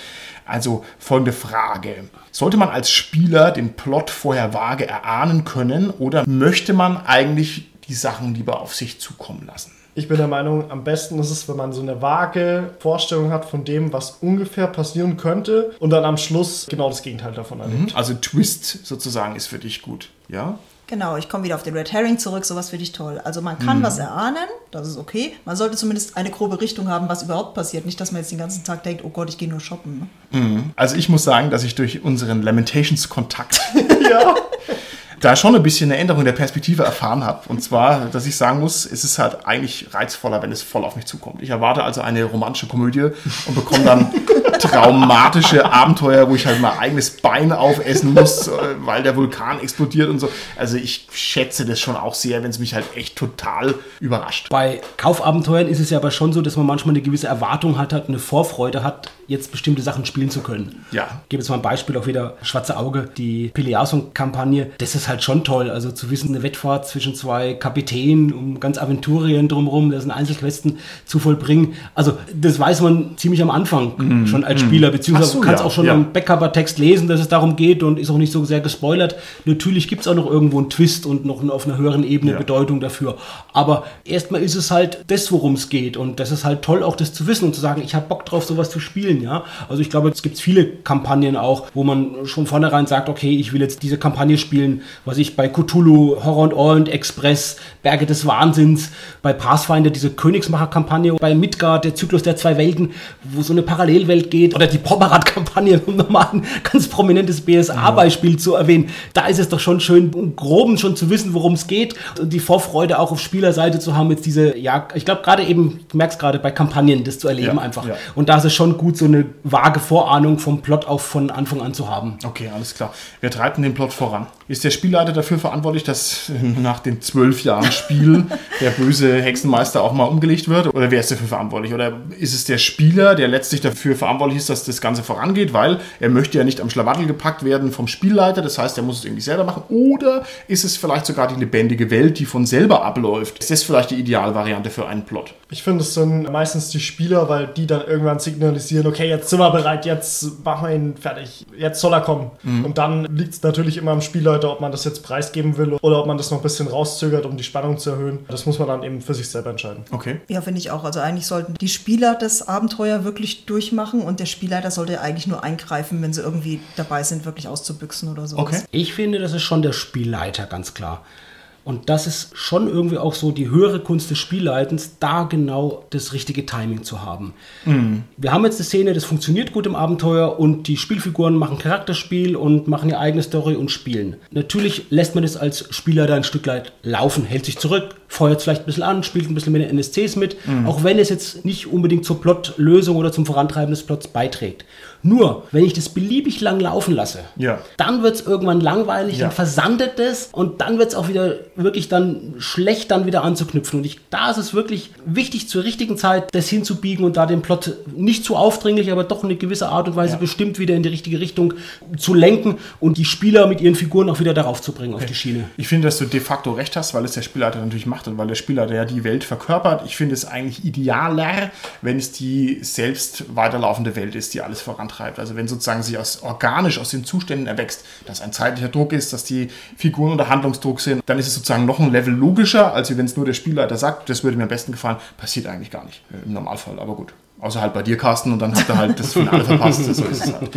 also folgende Frage. Sollte man als Spieler den Plot vorher vage erahnen können oder möchte man eigentlich die Sachen lieber auf sich zukommen lassen? Ich bin der Meinung, am besten ist es, wenn man so eine vage Vorstellung hat von dem, was ungefähr passieren könnte und dann am Schluss genau das Gegenteil davon erlebt. Also Twist sozusagen ist für dich gut, ja? Genau, ich komme wieder auf den Red Herring zurück, sowas finde ich toll. Also man kann was erahnen, das ist okay. Man sollte zumindest eine grobe Richtung haben, was überhaupt passiert. Nicht, dass man jetzt den ganzen Tag denkt, oh Gott, ich gehe nur shoppen. Ne? Also ich muss sagen, dass ich durch unseren Lamentations-Kontakt (laughs) da schon ein bisschen eine Änderung der Perspektive erfahren habe. Und zwar, dass ich sagen muss, es ist halt eigentlich reizvoller, wenn es voll auf mich zukommt. Ich erwarte also eine romantische Komödie und bekomme dann (laughs) traumatische Abenteuer, wo ich halt mein eigenes Bein aufessen muss, äh, weil der Vulkan explodiert und so. Also ich schätze das schon auch sehr, wenn es mich halt echt total überrascht. Bei Kaufabenteuern ist es ja aber schon so, dass man manchmal eine gewisse Erwartung hat, hat eine Vorfreude hat, jetzt bestimmte Sachen spielen zu können. Ja. Ich gebe jetzt mal ein Beispiel auch wieder Schwarze Auge, die Peleason-Kampagne. Das ist halt schon toll. Also zu wissen, eine Wettfahrt zwischen zwei Kapitänen, um ganz Aventurien drumherum, das sind Einzelquesten zu vollbringen. Also das weiß man ziemlich am Anfang schon als Spieler, beziehungsweise so, kannst ja, auch schon ja. am Backcover-Text lesen, dass es darum geht und ist auch nicht so sehr gespoilert. Natürlich gibt es auch noch irgendwo einen Twist und noch auf einer höheren Ebene Ja. Bedeutung dafür. Aber erstmal ist es halt das, worum es geht. Und das ist halt toll, auch das zu wissen und zu sagen, ich habe Bock drauf, sowas zu spielen. Ja? Also ich glaube, es gibt viele Kampagnen auch, wo man schon vornherein sagt, okay, ich will jetzt diese Kampagne spielen, was ich bei Cthulhu, Horror und Orient Express, Berge des Wahnsinns, bei Pathfinder diese Königsmacher-Kampagne, bei Midgard, der Zyklus der zwei Welten, wo so eine Parallelwelt geht, oder die Pommerat-Kampagne, (laughs) um nochmal ein ganz prominentes BSA-Beispiel zu erwähnen. Da ist es doch schon schön, im Groben schon zu wissen, worum es geht und die Vorfreude auch auf Spielerseite zu haben, jetzt diese, ja, ich glaube gerade eben, du merkst gerade bei Kampagnen, das zu erleben Ja, einfach. ja. Und da ist es schon gut, so eine vage Vorahnung vom Plot auch von Anfang an zu haben. Okay, alles klar. Wir treiben den Plot voran. Ist der Spielleiter dafür verantwortlich, dass nach den zwölf Jahren Spiel der böse Hexenmeister auch mal umgelegt wird? Oder wer ist dafür verantwortlich? Oder ist es der Spieler, der letztlich dafür verantwortlich ist, dass das Ganze vorangeht, weil er möchte ja nicht am Schlawattel gepackt werden vom Spielleiter, das heißt, er muss es irgendwie selber machen? Oder ist es vielleicht sogar die lebendige Welt, die von selber abläuft? Ist das vielleicht die Idealvariante für einen Plot? Ich finde, es sind meistens die Spieler, weil die dann irgendwann signalisieren, okay, jetzt sind wir bereit, jetzt machen wir ihn fertig, jetzt soll er kommen. Und dann liegt es natürlich immer am Spielleiter, ob man das jetzt preisgeben will oder ob man das noch ein bisschen rauszögert, um die Spannung zu erhöhen. Das muss man dann eben für sich selber entscheiden. Okay. Ja, finde ich auch. Also eigentlich sollten die Spieler das Abenteuer wirklich durchmachen und der Spielleiter sollte eigentlich nur eingreifen, wenn sie irgendwie dabei sind, wirklich auszubüchsen oder so. Okay. Ich finde, das ist schon der Spielleiter, ganz klar. Und das ist schon irgendwie auch so die höhere Kunst des Spielleitens, da genau das richtige Timing zu haben. Wir haben jetzt eine Szene, das funktioniert gut im Abenteuer und die Spielfiguren machen Charakterspiel und machen ihre eigene Story und spielen. Natürlich lässt man das als Spieler da ein Stück weit laufen, hält sich zurück, feuert vielleicht ein bisschen an, spielt ein bisschen mit den NSCs mit, auch wenn es jetzt nicht unbedingt zur Plotlösung oder zum Vorantreiben des Plots beiträgt. Nur, wenn ich das beliebig lang laufen lasse, Ja. dann wird es irgendwann langweilig, Ja. dann versandet es und dann wird es auch wieder wirklich dann schlecht, dann wieder anzuknüpfen. Und ich, da ist es wirklich wichtig, zur richtigen Zeit das hinzubiegen und da den Plot nicht zu aufdringlich, aber doch eine gewisse Art und Weise Ja. bestimmt wieder in die richtige Richtung zu lenken und die Spieler mit ihren Figuren auch wieder darauf zu bringen, auf die Schiene. Ich finde, dass du de facto recht hast, weil es der Spielleiter natürlich macht und weil der Spielleiter ja die Welt verkörpert. Ich finde es eigentlich idealer, wenn es die selbst weiterlaufende Welt ist, die alles vorantreibt. Also wenn sozusagen sie aus, organisch aus den Zuständen erwächst, dass ein zeitlicher Druck ist, dass die Figuren unter Handlungsdruck sind, dann ist es sozusagen noch ein Level logischer, als wenn es nur der Spielleiter sagt, das würde mir am besten gefallen. Passiert eigentlich gar nicht äh, im Normalfall, aber gut. Außer halt bei dir, Carsten, und dann habt ihr halt das Finale (laughs) verpasst. So ist es halt.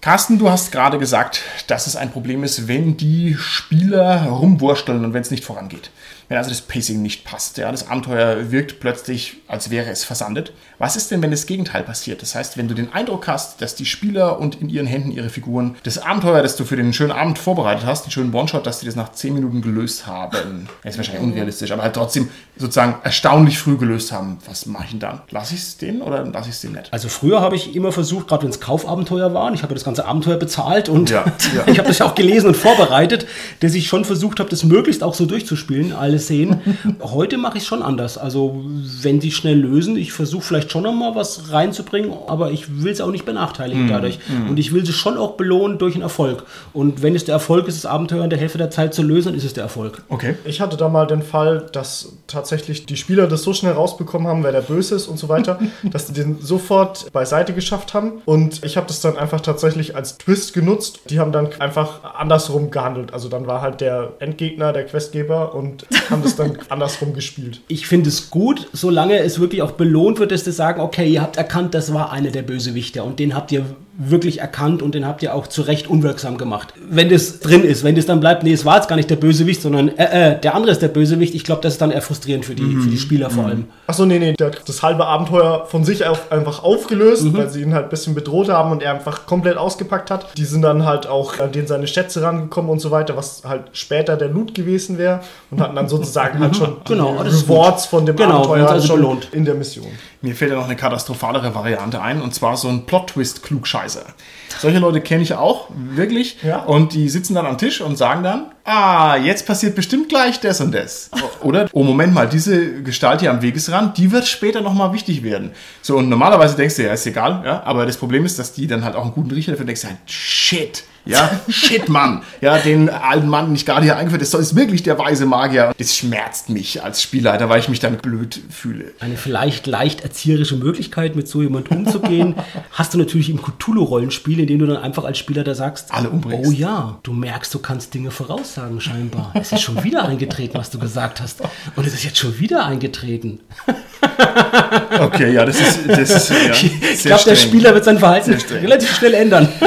Carsten, du hast gerade gesagt, dass es ein Problem ist, wenn die Spieler rumwursteln und wenn es nicht vorangeht. Wenn also das Pacing nicht passt. Ja, das Abenteuer wirkt plötzlich, als wäre es versandet. Was ist denn, wenn das Gegenteil passiert? Das heißt, wenn du den Eindruck hast, dass die Spieler und in ihren Händen ihre Figuren das Abenteuer, das du für den schönen Abend vorbereitet hast, den schönen One-Shot, dass die das nach 10 Minuten gelöst haben. Das ist wahrscheinlich unrealistisch, aber halt trotzdem sozusagen erstaunlich früh gelöst haben. Was mache ich denn dann? Lass ich es denen oder lasse ich es denen nicht? Also früher habe ich immer versucht, gerade wenn es Kaufabenteuer waren, ich habe das ganze Abenteuer bezahlt und Ja, (laughs) ja. ich habe das ja auch gelesen und vorbereitet, dass ich schon versucht habe, das möglichst auch so durchzuspielen, alle Szenen. (laughs) Heute mache ich es schon anders. Also wenn sie schnell lösen, ich versuche vielleicht schon noch mal was reinzubringen, aber ich will es auch nicht benachteiligen dadurch. Und ich will sie schon auch belohnen durch einen Erfolg. Und wenn es der Erfolg ist, das Abenteuer in der Hälfte der Zeit zu lösen, dann ist es der Erfolg. Okay. Ich hatte da mal den Fall, dass tatsächlich die Spieler das so schnell rausbekommen haben, wer der Böse ist und so weiter, (laughs) dass die den sofort beiseite geschafft haben. Und ich habe das dann einfach tatsächlich als Twist genutzt. Die haben dann einfach andersrum gehandelt. Also dann war halt der Endgegner der Questgeber und (laughs) haben das dann andersrum gespielt. Ich finde es gut, solange es wirklich auch belohnt wird, dass sie sagen, okay, ihr habt erkannt, das war einer der Bösewichter und den habt ihr wirklich erkannt und den habt ihr auch zu Recht unwirksam gemacht. Wenn das drin ist, wenn das dann bleibt, nee, es war jetzt gar nicht der Bösewicht, sondern äh, äh, der andere ist der Bösewicht, ich glaube, das ist dann eher frustrierend für die, für die Spieler vor allem. Achso, nee, nee, der hat das halbe Abenteuer von sich auf einfach aufgelöst, Mhm. weil sie ihn halt ein bisschen bedroht haben und er einfach komplett ausgepackt hat. Die sind dann halt auch an den seine Schätze rangekommen und so weiter, was halt später der Loot gewesen wäre und hatten dann sozusagen halt schon (laughs) Genau, die Rewards von dem Genau, Abenteuer also schon belohnt. in der Mission. Mir fällt ja noch eine katastrophalere Variante ein, und zwar so ein Plot-Twist-Klugscheißer. Solche Leute kenne ich auch, wirklich. Ja. Und die sitzen dann am Tisch und sagen dann, ah, jetzt passiert bestimmt gleich das und das. Oder, oh, Moment mal, diese Gestalt hier am Wegesrand, die wird später nochmal wichtig werden. So, und normalerweise denkst du, ja, ist egal, ja, aber das Problem ist, dass die dann halt auch einen guten Riecher dafür denkst, ja, shit. Ja, shit, Mann. Ja, den alten Mann nicht gerade hier eingeführt. Das ist wirklich der weise Magier. Das schmerzt mich als Spielleiter, weil ich mich dann blöd fühle. Eine vielleicht leicht erzieherische Möglichkeit, mit so jemand umzugehen, (laughs) hast du natürlich im Cthulhu-Rollenspiel, in dem du dann einfach als Spieler da sagst, Alle umbringst. oh ja, du merkst, du kannst Dinge voraussagen scheinbar. Es ist schon wieder eingetreten, was du gesagt hast. Und es ist jetzt schon wieder eingetreten. (laughs) Okay, ja, das ist, das ist ja, Ich glaube, der Spieler wird sein Verhalten relativ schnell ändern. (laughs)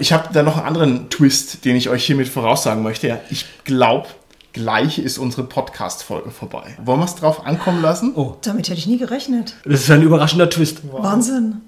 Ich habe da noch einen anderen Twist, den ich euch hiermit voraussagen möchte. Ja, ich glaube, gleich ist unsere Podcast-Folge vorbei. Wollen wir es drauf ankommen lassen? Oh, Damit hätte ich nie gerechnet. das ist ein überraschender Twist. Wahnsinn.